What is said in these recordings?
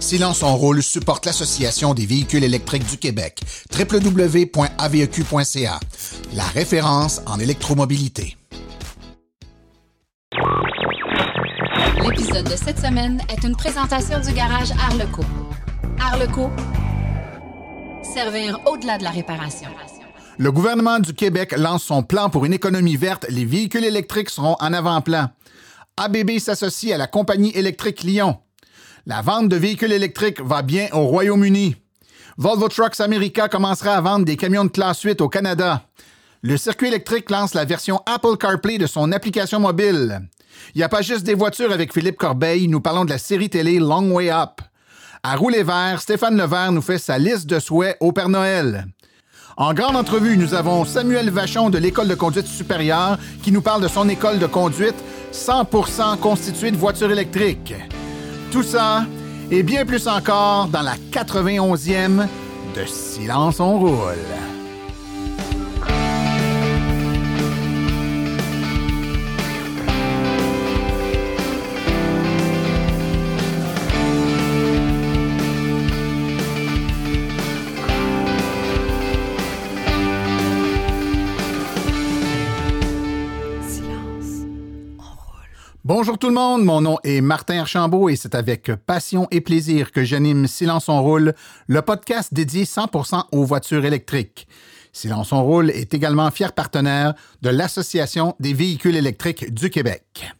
Silence en rôle supporte l'Association des véhicules électriques du Québec, www.aveq.ca, la référence en électromobilité. L'épisode de cette semaine est une présentation du garage Arleco. Arleco, servir au-delà de la réparation. Le gouvernement du Québec lance son plan pour une économie verte. Les véhicules électriques seront en avant-plan. ABB s'associe à la compagnie électrique Lyon. La vente de véhicules électriques va bien au Royaume-Uni. Volvo Trucks America commencera à vendre des camions de classe 8 au Canada. Le circuit électrique lance la version Apple CarPlay de son application mobile. Il n'y a pas juste des voitures avec Philippe Corbeil, nous parlons de la série télé Long Way Up. À Rouler Vert, Stéphane Levert nous fait sa liste de souhaits au Père Noël. En grande entrevue, nous avons Samuel Vachon de l'École de conduite supérieure qui nous parle de son école de conduite 100% constituée de voitures électriques. Tout ça et bien plus encore dans la 91e de Silence on roule. Bonjour tout le monde, mon nom est Martin Archambault et c'est avec passion et plaisir que j'anime Silence on roule, le podcast dédié 100% aux voitures électriques. Silence on roule est également fier partenaire de l'Association des véhicules électriques du Québec.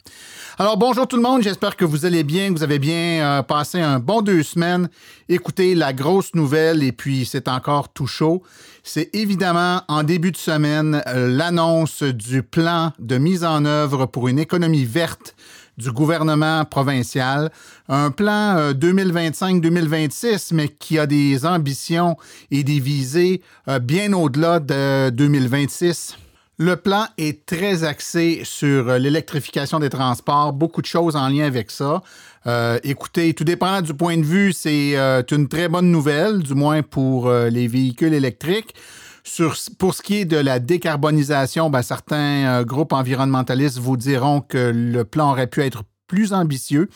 Alors bonjour tout le monde, j'espère que vous allez bien, que vous avez bien euh, passé un bon deux semaines. Écoutez la grosse nouvelle et puis c'est encore tout chaud. C'est évidemment en début de semaine euh, l'annonce du plan de mise en œuvre pour une économie verte du gouvernement provincial. Un plan 2025-2026, euh, mais qui a des ambitions et des visées bien au-delà de 2026. Le plan est très axé sur euh, l'électrification des transports, beaucoup de choses en lien avec ça. Euh, écoutez, tout dépend du point de vue, c'est euh, une très bonne nouvelle, du moins pour les véhicules électriques. Pour ce qui est de la décarbonisation, ben, certains groupes environnementalistes vous diront que le plan aurait pu être plus ambitieux.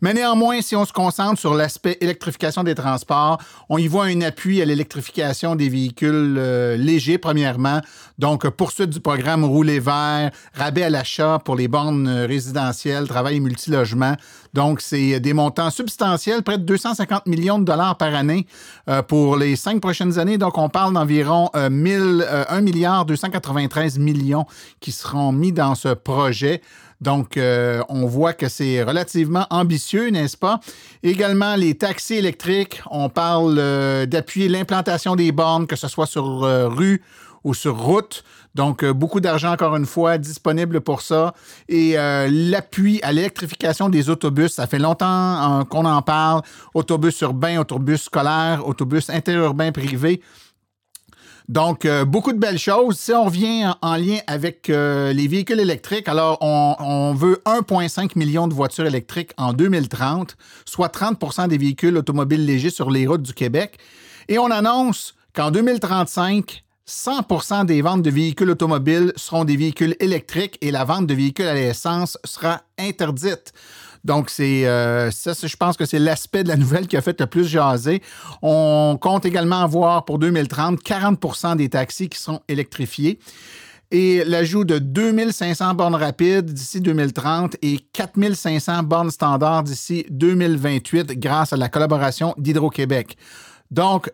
Mais néanmoins, si on se concentre sur l'aspect électrification des transports, on y voit un appui à l'électrification des véhicules euh, légers, premièrement. Donc, poursuite du programme Rouler vert, rabais à l'achat pour les bornes euh, résidentielles, travail et multilogement. Donc, c'est des montants substantiels, près de 250 millions de dollars par année euh, pour les cinq prochaines années. Donc, on parle d'environ 1 milliard 293 millions qui seront mis dans ce projet. Donc, euh, on voit que c'est relativement ambitieux, n'est-ce pas? Également, les taxis électriques, on parle euh, d'appuyer l'implantation des bornes, que ce soit sur euh, rue ou sur route. Donc, beaucoup d'argent, encore une fois, disponible pour ça. Et l'appui à l'électrification des autobus, ça fait longtemps qu'on en parle. Autobus urbains, autobus scolaires, autobus interurbains privés. Donc, euh, beaucoup de belles choses. Si on revient en, lien avec euh, les véhicules électriques, alors on, veut 1,5 million de voitures électriques en 2030, soit 30% des véhicules automobiles légers sur les routes du Québec. Et on annonce qu'en 2035, 100% des ventes de véhicules automobiles seront des véhicules électriques et la vente de véhicules à l'essence sera interdite. Donc, c'est euh, ça, je pense que c'est l'aspect de la nouvelle qui a fait le plus jaser. On compte également avoir pour 2030 40% des taxis qui seront électrifiés et l'ajout de 2500 bornes rapides d'ici 2030 et 4500 bornes standards d'ici 2028 grâce à la collaboration d'Hydro-Québec. Donc,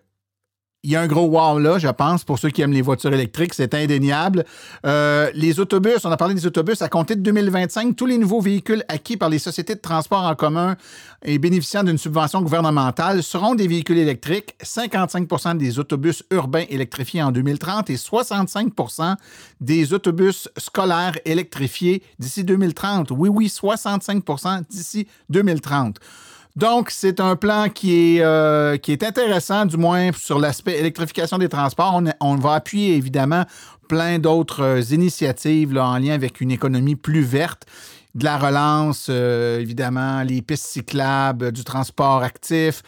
il y a un gros wow là, je pense, pour ceux qui aiment les voitures électriques, c'est indéniable. Euh, les autobus, on a parlé des autobus, à compter de 2025, tous les nouveaux véhicules acquis par les sociétés de transport en commun et bénéficiant d'une subvention gouvernementale seront des véhicules électriques. 55% des autobus urbains électrifiés en 2030 et 65% des autobus scolaires électrifiés d'ici 2030. Oui, oui, 65% d'ici 2030. Donc, c'est un plan qui est, euh, qui est intéressant, du moins sur l'aspect électrification des transports. On, va appuyer évidemment plein d'autres euh, initiatives en lien avec une économie plus verte de la relance, euh, évidemment, les pistes cyclables, du transport actif,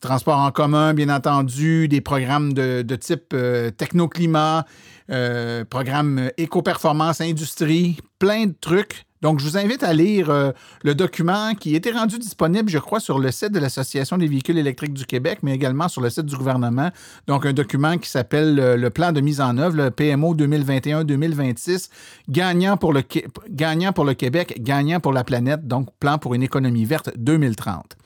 transport en commun, bien entendu, des programmes de, type technoclimat, programme éco-performance industrie, plein de trucs Donc, je vous invite à lire euh, le document qui était rendu disponible, je crois, sur le site de l'Association des véhicules électriques du Québec, mais également sur le site du gouvernement. Donc, un document qui s'appelle euh, le plan de mise en œuvre, le PMO 2021-2026, gagnant gagnant pour le Québec, gagnant pour la planète, donc plan pour une économie verte 2030.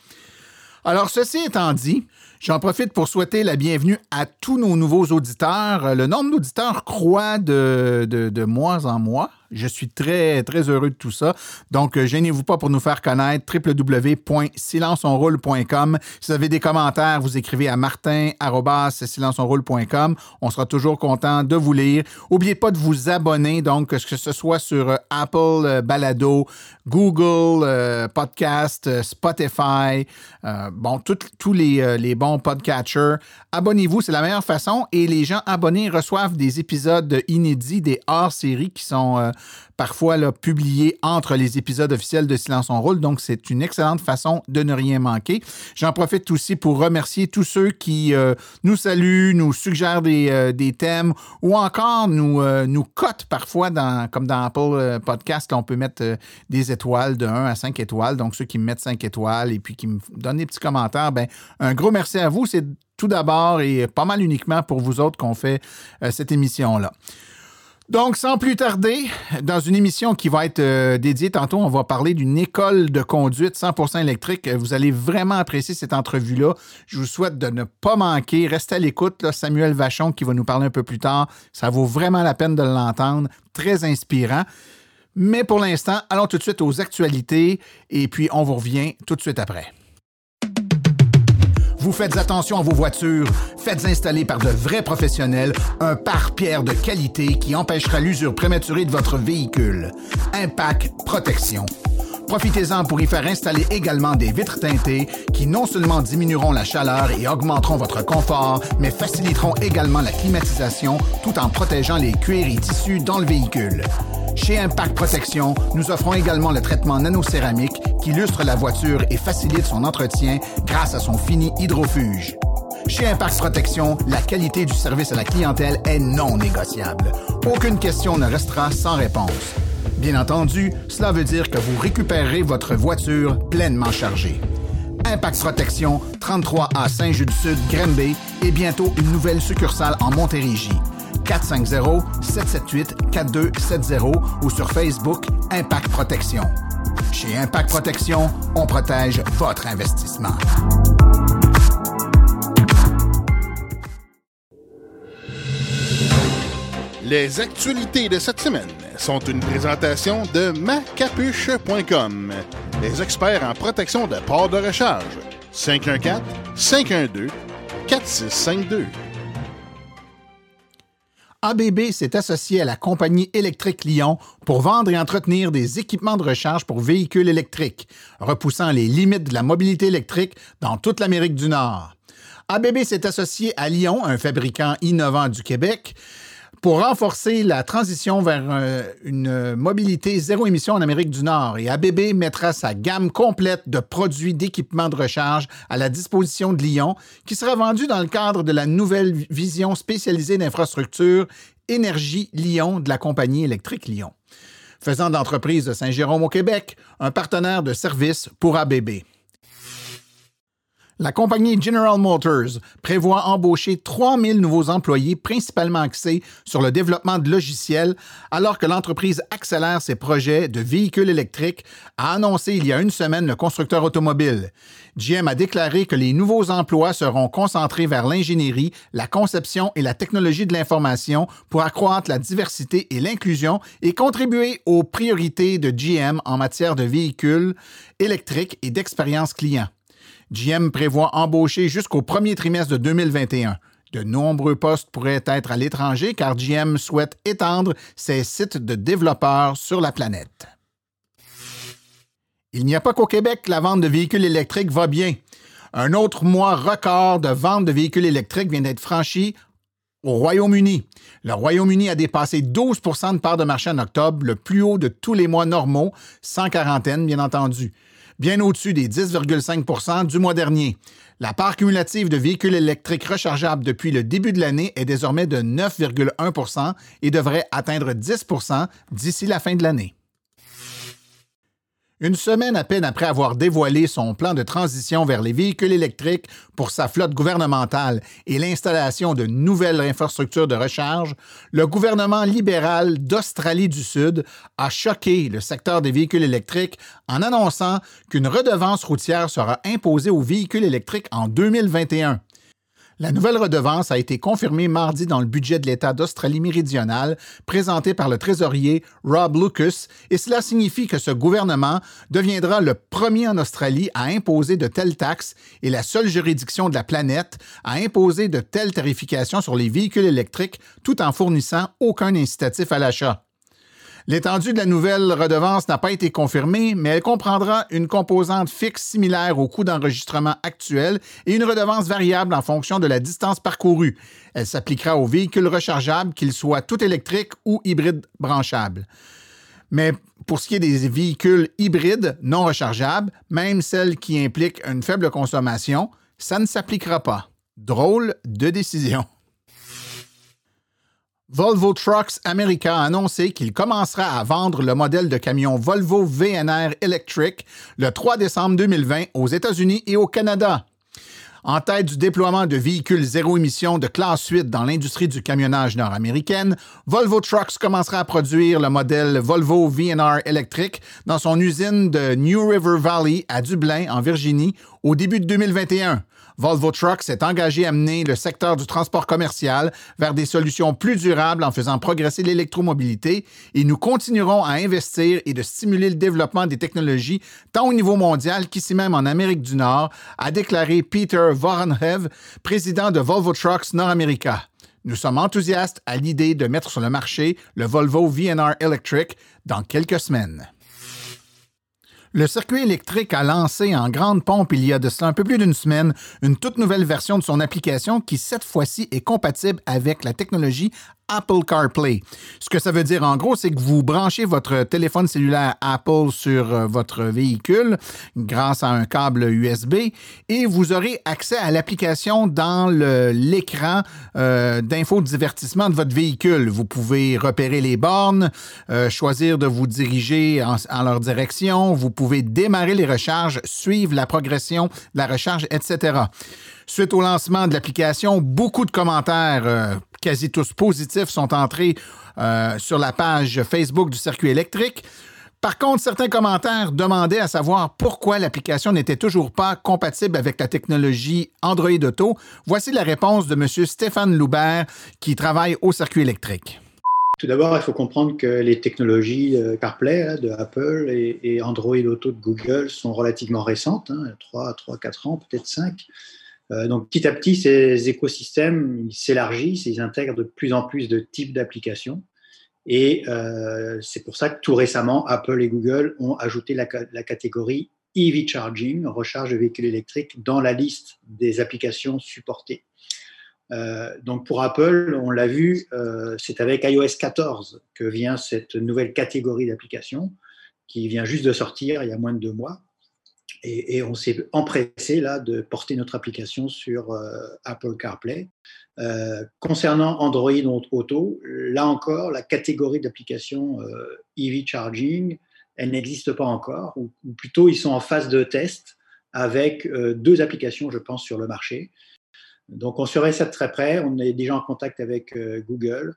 Alors, ceci étant dit, J'en profite pour souhaiter la bienvenue à tous nos nouveaux auditeurs. Le nombre d'auditeurs croît de, mois en mois. Je suis très, très heureux de tout ça. Donc, euh, gênez-vous pas pour nous faire connaître www.silenceonroule.com. Si vous avez des commentaires, vous écrivez à martin.silenceonroule.com. On sera toujours content de vous lire. N'oubliez pas de vous abonner, donc, que ce soit sur euh, Apple euh, Balado, Google Podcast, Spotify, bon, tous les bons podcatchers. Abonnez-vous, c'est la meilleure façon. Et les gens abonnés reçoivent des épisodes inédits, des hors-séries qui sont parfois là, publié entre les épisodes officiels de Silence on Roule. Donc, c'est une excellente façon de ne rien manquer. J'en profite aussi pour remercier tous ceux qui euh, nous saluent, nous suggèrent des, euh, thèmes ou encore nous, euh, nous cotent parfois, dans, comme dans Apple Podcast, on peut mettre des étoiles de 1 à 5 étoiles. Donc, ceux qui me mettent 5 étoiles et puis qui me donnent des petits commentaires, ben, un gros merci à vous. C'est tout d'abord et pas mal uniquement pour vous autres qu'on fait cette émission-là. Donc, sans plus tarder, dans une émission qui va être euh, dédiée tantôt, on va parler d'une école de conduite 100% électrique. Vous allez vraiment apprécier cette entrevue-là. Je vous souhaite de ne pas manquer. Restez à l'écoute. Samuel Vachon qui va nous parler un peu plus tard. Ça vaut vraiment la peine de l'entendre. Très inspirant. Mais pour l'instant, allons tout de suite aux actualités et puis on vous revient tout de suite après. Vous faites attention à vos voitures, faites installer par de vrais professionnels un pare-pierre de qualité qui empêchera l'usure prématurée de votre véhicule. Impact Protection. Profitez-en pour y faire installer également des vitres teintées qui non seulement diminueront la chaleur et augmenteront votre confort, mais faciliteront également la climatisation tout en protégeant les cuirs et tissus dans le véhicule. Chez Impact Protection, nous offrons également le traitement nanocéramique qui illustre la voiture et facilite son entretien grâce à son fini hydrofuge. Chez Impact Protection, la qualité du service à la clientèle est non négociable. Aucune question ne restera sans réponse. Bien entendu, cela veut dire que vous récupérerez votre voiture pleinement chargée. Impact Protection, 33 à Saint-Just-du-Sud, Granby et bientôt une nouvelle succursale en Montérégie. 450-778-4270 ou sur Facebook Impact Protection. Chez Impact Protection, on protège votre investissement. Les actualités de cette semaine sont une présentation de macapuche.com, les experts en protection de ports de recharge. 514-512-4652. ABB s'est associé à la compagnie électrique Lyon pour vendre et entretenir des équipements de recharge pour véhicules électriques, repoussant les limites de la mobilité électrique dans toute l'Amérique du Nord. ABB s'est associé à Lyon, un fabricant innovant du Québec, pour renforcer la transition vers euh, une mobilité zéro émission en Amérique du Nord. Et ABB mettra sa gamme complète de produits d'équipement de recharge à la disposition de Lyon, qui sera vendue dans le cadre de la nouvelle vision spécialisée d'infrastructure Énergie Lyon de la compagnie électrique Lyon, faisant d'entreprise de Saint-Jérôme au Québec un partenaire de service pour ABB. La compagnie General Motors prévoit embaucher 3000 nouveaux employés principalement axés sur le développement de logiciels alors que l'entreprise accélère ses projets de véhicules électriques, a annoncé il y a une semaine le constructeur automobile. GM a déclaré que les nouveaux emplois seront concentrés vers l'ingénierie, la conception et la technologie de l'information pour accroître la diversité et l'inclusion et contribuer aux priorités de GM en matière de véhicules électriques et d'expérience client. GM prévoit embaucher jusqu'au premier trimestre de 2021. De nombreux postes pourraient être à l'étranger car GM souhaite étendre ses sites de développeurs sur la planète. Il n'y a pas qu'au Québec la vente de véhicules électriques va bien. Un autre mois record de vente de véhicules électriques vient d'être franchi au Royaume-Uni. Le Royaume-Uni a dépassé 12% de part de marché en octobre, le plus haut de tous les mois normaux, sans quarantaine, bien entendu bien au-dessus des 10,5 du mois dernier. La part cumulative de véhicules électriques rechargeables depuis le début de l'année est désormais de 9,1% et devrait atteindre 10% d'ici la fin de l'année. Une semaine à peine après avoir dévoilé son plan de transition vers les véhicules électriques pour sa flotte gouvernementale et l'installation de nouvelles infrastructures de recharge, le gouvernement libéral d'Australie du Sud a choqué le secteur des véhicules électriques en annonçant qu'une redevance routière sera imposée aux véhicules électriques en 2021. La nouvelle redevance a été confirmée mardi dans le budget de l'État d'Australie-Méridionale présenté par le trésorier Rob Lucas et cela signifie que ce gouvernement deviendra le premier en Australie à imposer de telles taxes et la seule juridiction de la planète à imposer de telles tarifications sur les véhicules électriques tout en fournissant aucun incitatif à l'achat. L'étendue de la nouvelle redevance n'a pas été confirmée, mais elle comprendra une composante fixe similaire au coût d'enregistrement actuel et une redevance variable en fonction de la distance parcourue. Elle s'appliquera aux véhicules rechargeables, qu'ils soient tout électriques ou hybrides branchables. Mais pour ce qui est des véhicules hybrides non rechargeables, même celles qui impliquent une faible consommation, ça ne s'appliquera pas. Drôle de décision. Volvo Trucks America a annoncé qu'il commencera à vendre le modèle de camion Volvo VNR Electric le 3 décembre 2020 aux États-Unis et au Canada. En tête du déploiement de véhicules zéro émission de classe 8 dans l'industrie du camionnage nord-américaine, Volvo Trucks commencera à produire le modèle Volvo VNR Electric dans son usine de New River Valley à Dublin, en Virginie, au début de 2021. Volvo Trucks s'est engagé à mener le secteur du transport commercial vers des solutions plus durables en faisant progresser l'électromobilité et nous continuerons à investir et de stimuler le développement des technologies tant au niveau mondial qu'ici même en Amérique du Nord, a déclaré Peter Vorenhev, président de Volvo Trucks Nord-America. Nous sommes enthousiastes à l'idée de mettre sur le marché le Volvo VNR Electric dans quelques semaines. Le circuit électrique a lancé en grande pompe il y a de cela un peu plus d'une semaine une toute nouvelle version de son application qui cette fois-ci est compatible avec la technologie Apple CarPlay. Ce que ça veut dire en gros, c'est que vous branchez votre téléphone cellulaire Apple sur euh, votre véhicule grâce à un câble USB et vous aurez accès à l'application dans l'écran euh, d'infodivertissement de votre véhicule. Vous pouvez repérer les bornes, euh, choisir de vous diriger en, leur direction, vous démarrer les recharges, suivre la progression de la recharge, etc. Suite au lancement de l'application, beaucoup de commentaires, euh, quasi tous positifs, sont entrés euh, sur la page Facebook du circuit électrique. Par contre, certains commentaires demandaient à savoir pourquoi l'application n'était toujours pas compatible avec la technologie Android Auto. Voici la réponse de M. Stéphane Loubert, qui travaille au circuit électrique. Tout d'abord, il faut comprendre que les technologies euh, CarPlay de Apple et, Android Auto de Google sont relativement récentes, hein, 3, 3, 4 ans, peut-être 5. Euh, donc petit à petit, ces écosystèmes s'élargissent, ils intègrent de plus en plus de types d'applications. Et euh, c'est pour ça que tout récemment, Apple et Google ont ajouté la, catégorie EV Charging, recharge de véhicules électriques, dans la liste des applications supportées. Euh, donc pour Apple, on l'a vu, c'est avec iOS 14 que vient cette nouvelle catégorie d'applications qui vient juste de sortir il y a moins de deux mois et, on s'est empressé là de porter notre application sur euh, Apple CarPlay. Euh, concernant Android Auto, là encore, la catégorie d'applications EV euh, Charging, elle n'existe pas encore, ou, plutôt ils sont en phase de test avec deux applications, je pense, sur le marché. Donc on surveille ça de très près, on est déjà en contact avec Google,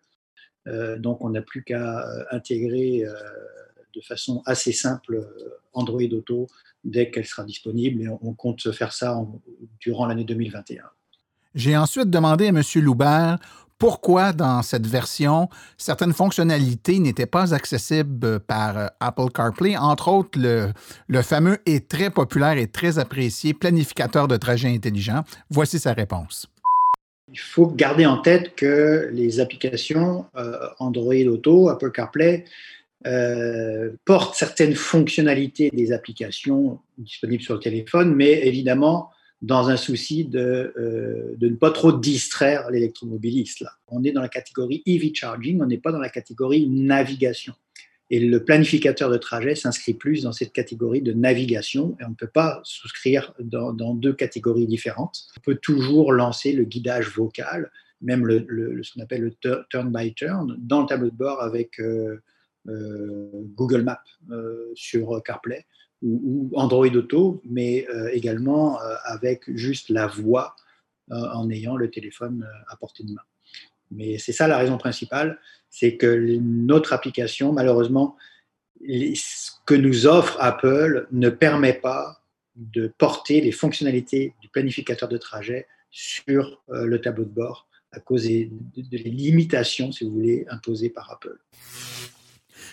donc on n'a plus qu'à intégrer de façon assez simple Android Auto dès qu'elle sera disponible et on, compte faire ça durant l'année 2021. J'ai ensuite demandé à M. Loubert pourquoi dans cette version, certaines fonctionnalités n'étaient pas accessibles par euh, Apple CarPlay, entre autres le, fameux et très populaire et très apprécié planificateur de trajet intelligent. Voici sa réponse. Il faut garder en tête que les applications euh, Android Auto, Apple CarPlay, euh, porte certaines fonctionnalités des applications disponibles sur le téléphone, mais évidemment dans un souci de, euh, de ne pas trop distraire l'électromobiliste. Là. On est dans la catégorie EV charging, on n'est pas dans la catégorie navigation. Et le planificateur de trajet s'inscrit plus dans cette catégorie de navigation et on ne peut pas souscrire dans, deux catégories différentes. On peut toujours lancer le guidage vocal, même le, ce qu'on appelle le turn by turn, dans le tableau de bord avec euh, euh, Google Maps sur CarPlay. Ou, Android Auto, mais également avec juste la voix en ayant le téléphone à portée de main. Mais c'est ça la raison principale, c'est que notre application, malheureusement, ce que nous offre Apple ne permet pas de porter les fonctionnalités du planificateur de trajet sur le tableau de bord à cause des, limitations, si vous voulez, imposées par Apple.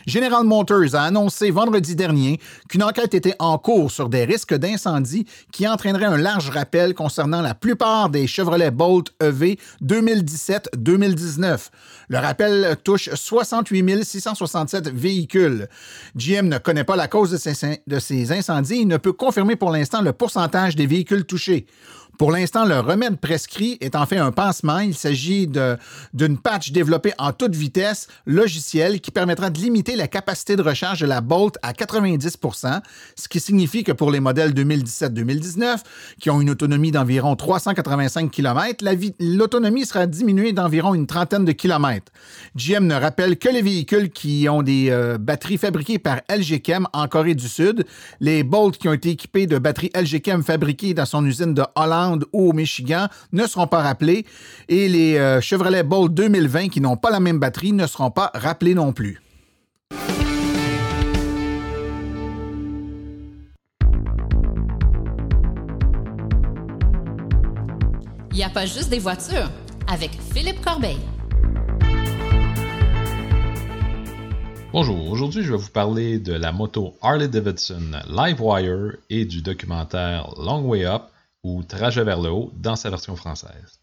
General Motors a annoncé vendredi dernier qu'une enquête était en cours sur des risques d'incendie qui entraîneraient un large rappel concernant la plupart des Chevrolet Bolt EV 2017-2019. Le rappel touche 68 667 véhicules. GM ne connaît pas la cause de ces, de ces incendies et ne peut confirmer pour l'instant le pourcentage des véhicules touchés. Pour l'instant, le remède prescrit est en fait un pansement. Il s'agit d'une patch développée en toute vitesse logicielle qui permettra de limiter la capacité de recharge de la Bolt à 90% ce qui signifie que pour les modèles 2017-2019, qui ont une autonomie d'environ 385 km, l'autonomie sera diminuée d'environ une trentaine de kilomètres. GM ne rappelle que les véhicules qui ont des euh, batteries fabriquées par LG Chem en Corée du Sud, les Bolt qui ont été équipés de batteries LG Chem fabriquées dans son usine de Hollande ou au Michigan ne seront pas rappelés et les euh, Chevrolet Bolt 2020 qui n'ont pas la même batterie ne seront pas rappelés non plus. Il n'y a pas juste des voitures avec Philippe Corbeil. Bonjour, aujourd'hui je vais vous parler de la moto Harley Davidson Livewire et du documentaire Long Way Up ou Trajet vers le haut dans sa version française.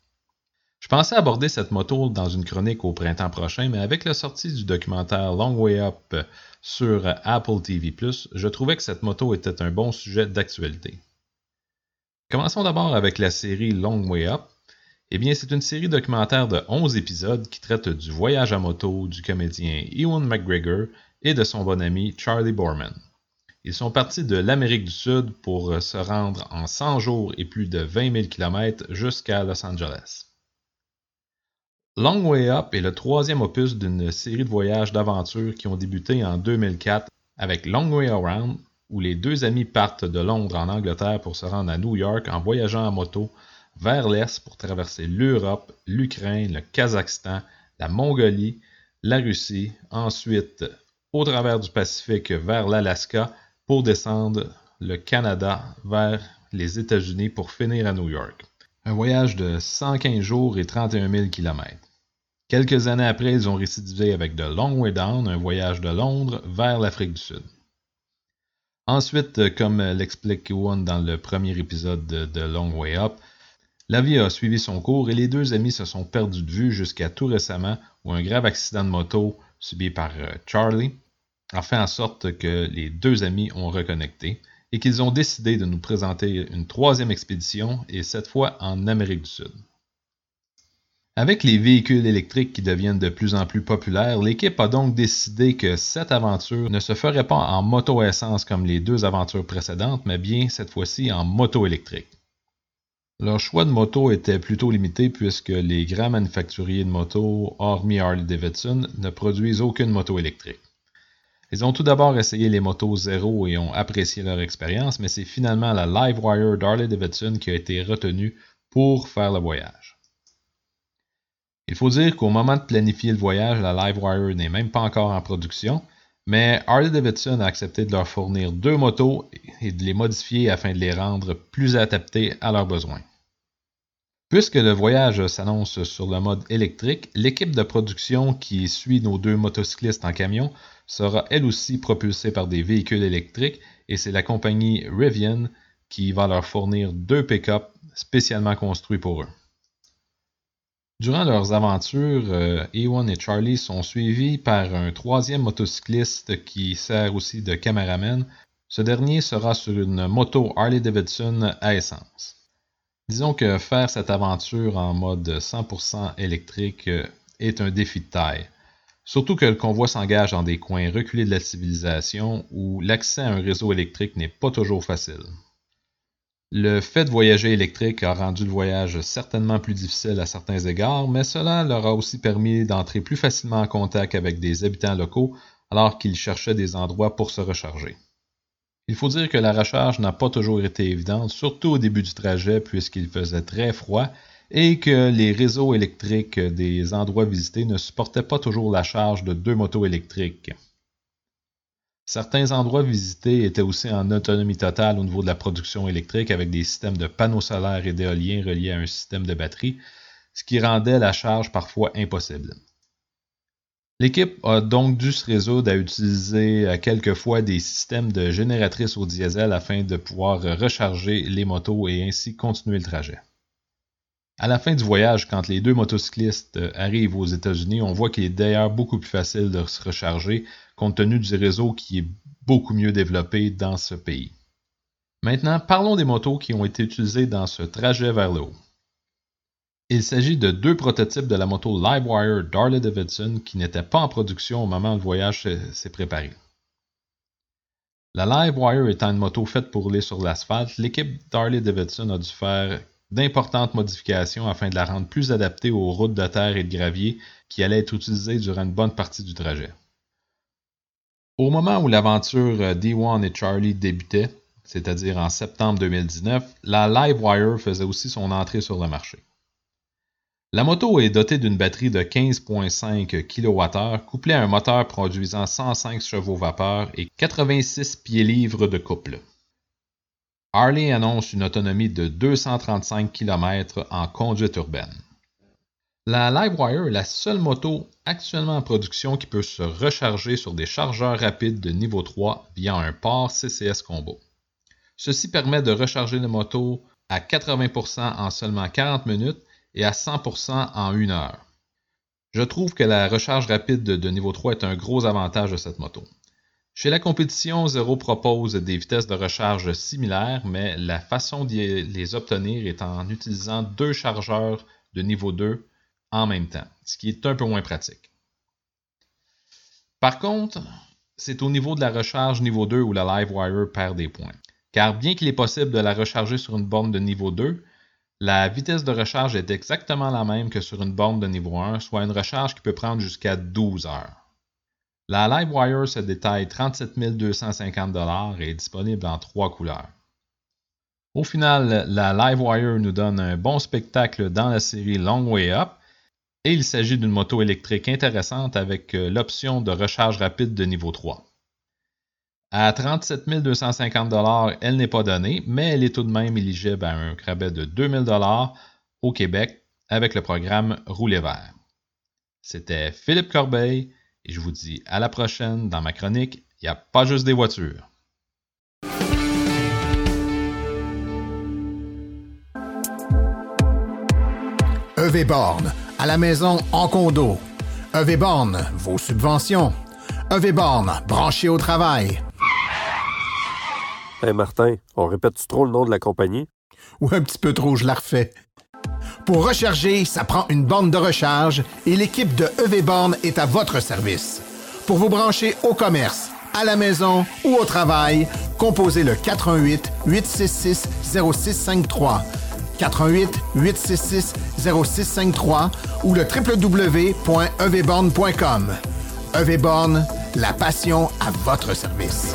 Je pensais aborder cette moto dans une chronique au printemps prochain, mais avec la sortie du documentaire Long Way Up sur Apple TV+, je trouvais que cette moto était un bon sujet d'actualité. Commençons d'abord avec la série Long Way Up. Eh bien, c'est une série documentaire de 11 épisodes qui traite du voyage à moto du comédien Ewan McGregor et de son bon ami Charlie Borman. Ils sont partis de l'Amérique du Sud pour se rendre en 100 jours et plus de 20 000 km jusqu'à Los Angeles. Long Way Up est le troisième opus d'une série de voyages d'aventure qui ont débuté en 2004 avec Long Way Around, où les deux amis partent de Londres en Angleterre pour se rendre à New York en voyageant en moto vers l'est pour traverser l'Europe, l'Ukraine, le Kazakhstan, la Mongolie, la Russie, ensuite au travers du Pacifique vers l'Alaska pour descendre le Canada vers les États-Unis pour finir à New York. Un voyage de 115 jours et 31 000 km. Quelques années après, ils ont récidivé avec The Long Way Down, un voyage de Londres vers l'Afrique du Sud. Ensuite, comme l'explique Ewan dans le premier épisode de The Long Way Up, la vie a suivi son cours et les deux amis se sont perdus de vue jusqu'à tout récemment où un grave accident de moto subi par euh, Charlie a fait en sorte que les deux amis ont reconnecté et qu'ils ont décidé de nous présenter une troisième expédition et cette fois en Amérique du Sud. Avec les véhicules électriques qui deviennent de plus en plus populaires, l'équipe a donc décidé que cette aventure ne se ferait pas en moto-essence comme les deux aventures précédentes, mais bien cette fois-ci en moto électrique. Leur choix de moto était plutôt limité puisque les grands manufacturiers de motos, hormis Harley Davidson, ne produisent aucune moto électrique. Ils ont tout d'abord essayé les motos zéro et ont apprécié leur expérience, mais c'est finalement la Livewire d'Harley Davidson qui a été retenue pour faire le voyage. Il faut dire qu'au moment de planifier le voyage, la Livewire n'est même pas encore en production, mais Harley Davidson a accepté de leur fournir deux motos et de les modifier afin de les rendre plus adaptées à leurs besoins. Puisque le voyage s'annonce sur le mode électrique, l'équipe de production qui suit nos deux motocyclistes en camion sera elle aussi propulsée par des véhicules électriques et c'est la compagnie Rivian qui va leur fournir deux pick-up spécialement construits pour eux. Durant leurs aventures, euh, Ewan et Charlie sont suivis par un troisième motocycliste qui sert aussi de caméraman. Ce dernier sera sur une moto Harley Davidson à essence. Disons que faire cette aventure en mode 100% électrique euh, est un défi de taille. Surtout que le convoi s'engage dans des coins reculés de la civilisation où l'accès à un réseau électrique n'est pas toujours facile. Le fait de voyager électrique a rendu le voyage certainement plus difficile à certains égards, mais cela leur a aussi permis d'entrer plus facilement en contact avec des habitants locaux alors qu'ils cherchaient des endroits pour se recharger. Il faut dire que la recharge n'a pas toujours été évidente, surtout au début du trajet puisqu'il faisait très froid et que les réseaux électriques des endroits visités ne supportaient pas toujours la charge de deux motos électriques. Certains endroits visités étaient aussi en autonomie totale au niveau de la production électrique avec des systèmes de panneaux solaires et d'éoliens reliés à un système de batterie, ce qui rendait la charge parfois impossible. L'équipe a donc dû se résoudre à utiliser euh, quelquefois des systèmes de génératrices au diesel afin de pouvoir recharger les motos et ainsi continuer le trajet. À la fin du voyage, quand les deux motocyclistes euh, arrivent aux États-Unis, on voit qu'il est d'ailleurs beaucoup plus facile de se recharger compte tenu du réseau qui est beaucoup mieux développé dans ce pays. Maintenant, parlons des motos qui ont été utilisées dans ce trajet vers le haut. Il s'agit de deux prototypes de la moto Livewire d'Harley Davidson qui n'étaient pas en production au moment où le voyage s'est préparé. La Livewire étant une moto faite pour rouler sur l'asphalte, l'équipe d'Harley Davidson a dû faire d'importantes modifications afin de la rendre plus adaptée aux routes de terre et de gravier qui allaient être utilisées durant une bonne partie du trajet. Au moment où l'aventure euh, D1 et Charlie débutait, c'est-à-dire en septembre 2019, la Livewire faisait aussi son entrée sur le marché. La moto est dotée d'une batterie de 15.5 kWh couplée à un moteur produisant 105 chevaux vapeur et 86 pieds-livres de couple. Harley annonce une autonomie de 235 km en conduite urbaine. La Livewire est la seule moto actuellement en production qui peut se recharger sur des chargeurs rapides de niveau 3 via un port CCS Combo. Ceci permet de recharger la moto à 80% en seulement 40 minutes et à 100% en 1 heure. Je trouve que la recharge rapide de niveau 3 est un gros avantage de cette moto. Chez la compétition, Zero propose des vitesses de recharge similaires, mais la façon de les obtenir est en utilisant deux chargeurs de niveau 2 en même temps, ce qui est un peu moins pratique. Par contre, c'est au niveau de la recharge niveau 2 où la Livewire perd des points. Car bien qu'il est possible de la recharger sur une borne de niveau 2, la vitesse de recharge est exactement la même que sur une borne de niveau 1, soit une recharge qui peut prendre jusqu'à 12 heures. La Livewire se détaille 37 250 et est disponible en trois couleurs. Au final, la Livewire nous donne un bon spectacle dans la série Long Way Up, et il s'agit d'une moto électrique intéressante avec euh, l'option de recharge rapide de niveau 3. À 37 250 elle n'est pas donnée, mais elle est tout de même éligible à un rabais de 2000 au Québec avec le programme Rouler vert. C'était Philippe Corbeil et je vous dis à la prochaine dans ma chronique Il n'y a pas juste des voitures. EV Born, à la maison, en condo. EV Born, vos subventions. EV Born, branché au travail. Hey Martin, on répète trop le nom de la compagnie? Ou un petit peu trop, je la refais. Pour recharger, ça prend une borne de recharge et l'équipe de EV Born est à votre service. Pour vous brancher au commerce, à la maison ou au travail, composez le 418 866 0653 418 866 0653 ou le www.evborn.com. EVborn, la passion à votre service.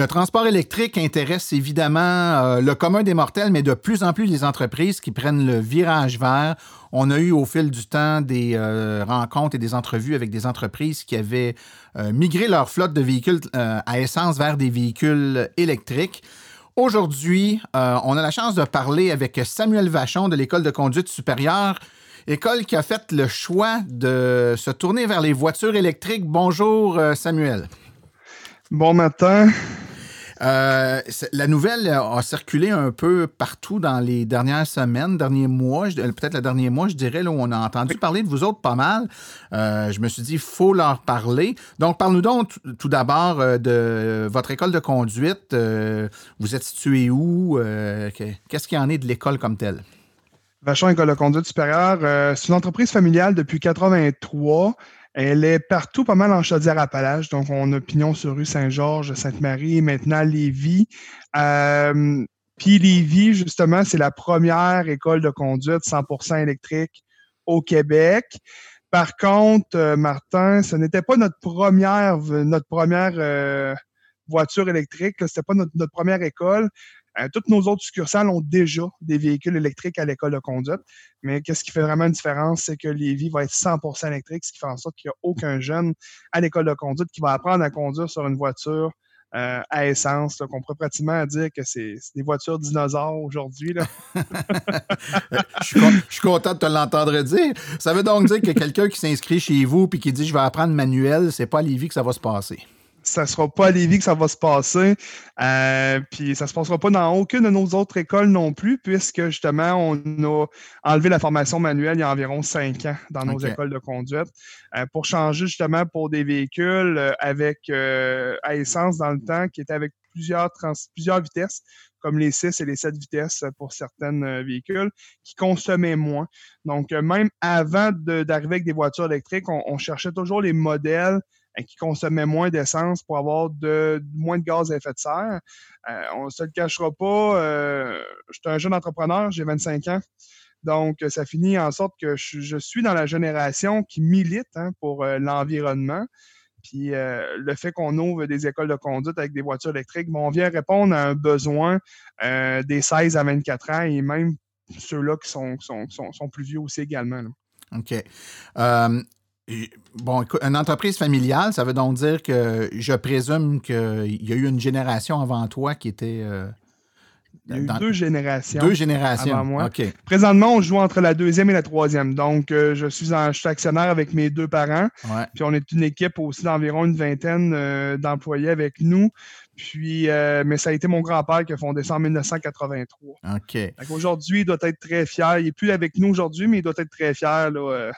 Le transport électrique intéresse évidemment euh, le commun des mortels, mais de plus en plus les entreprises qui prennent le virage vert. On a eu au fil du temps des euh, rencontres et des entrevues avec des entreprises qui avaient euh, migré leur flotte de véhicules à essence vers des véhicules électriques. Aujourd'hui, on a la chance de parler avec Samuel Vachon de l'École de conduite supérieure, école qui a fait le choix de se tourner vers les voitures électriques. Bonjour Samuel. Bon matin. Euh, la nouvelle a circulé un peu partout dans les dernières semaines, derniers mois, peut-être le dernier mois, je dirais, là, où on a entendu parler de vous autres pas mal. Euh, je me suis dit, il faut leur parler. Donc, parle-nous donc tout d'abord euh, de votre école de conduite. vous êtes situé où? Qu'est-ce qu'il y en est de l'école comme telle? Vachon École de conduite supérieure, c'est une entreprise familiale depuis 83. Elle est partout pas mal en Chaudière-Appalaches. Donc, on a pignon sur rue Saint-Georges, Sainte-Marie, maintenant Lévis. Euh, Puis Lévis, justement, c'est la première école de conduite 100% électrique au Québec. Par contre, euh, Martin, ce n'était pas notre première, notre première euh, voiture électrique, c'était pas notre, première école. Euh, toutes nos autres succursales ont déjà des véhicules électriques à l'école de conduite. Mais qu'est-ce qui fait vraiment une différence, c'est que Lévis va être 100% électrique, ce qui fait en sorte qu'il n'y a aucun jeune à l'école de conduite qui va apprendre à conduire sur une voiture euh, à essence, qu'on pourrait pratiquement dire que c'est des voitures dinosaures aujourd'hui. je, suis content de te l'entendre dire. Ça veut donc dire que quelqu'un qui s'inscrit chez vous et qui dit je vais apprendre manuel, c'est pas à Lévis que ça va se passer ça ne sera pas à Lévis que ça va se passer. Euh, puis ça ne se passera pas dans aucune de nos autres écoles non plus, puisque justement, on a enlevé la formation manuelle il y a environ cinq ans dans nos écoles de conduite euh, pour changer justement pour des véhicules euh, avec à essence dans le temps qui étaient avec plusieurs, plusieurs vitesses comme les 6 et les 7 vitesses pour certains véhicules, qui consommaient moins. Donc, même avant d'arriver avec des voitures électriques, on, cherchait toujours les modèles qui consommaient moins d'essence pour avoir moins de gaz à effet de serre. Euh, on ne se le cachera pas. Euh, je suis un jeune entrepreneur, j'ai 25 ans. Donc, ça finit en sorte que je, suis dans la génération qui milite hein, pour euh, l'environnement. Puis le fait qu'on ouvre des écoles de conduite avec des voitures électriques, on vient répondre à un besoin des 16 à 24 ans et même ceux-là qui sont, plus vieux aussi également. OK. Bon, une entreprise familiale, ça veut donc dire que je présume qu'il y a eu une génération avant toi qui était. Euh, il y a eu deux générations. Deux générations. Avant moi. Présentement, on joue entre la deuxième et la troisième. Donc, euh, je, suis en, actionnaire avec mes deux parents. Puis, on est une équipe aussi d'environ une vingtaine euh, d'employés avec nous. Puis, mais ça a été mon grand-père qui a fondé ça en 1983. OK. Aujourd'hui, il doit être très fier. Il n'est plus avec nous aujourd'hui, mais il doit être très fier. Là,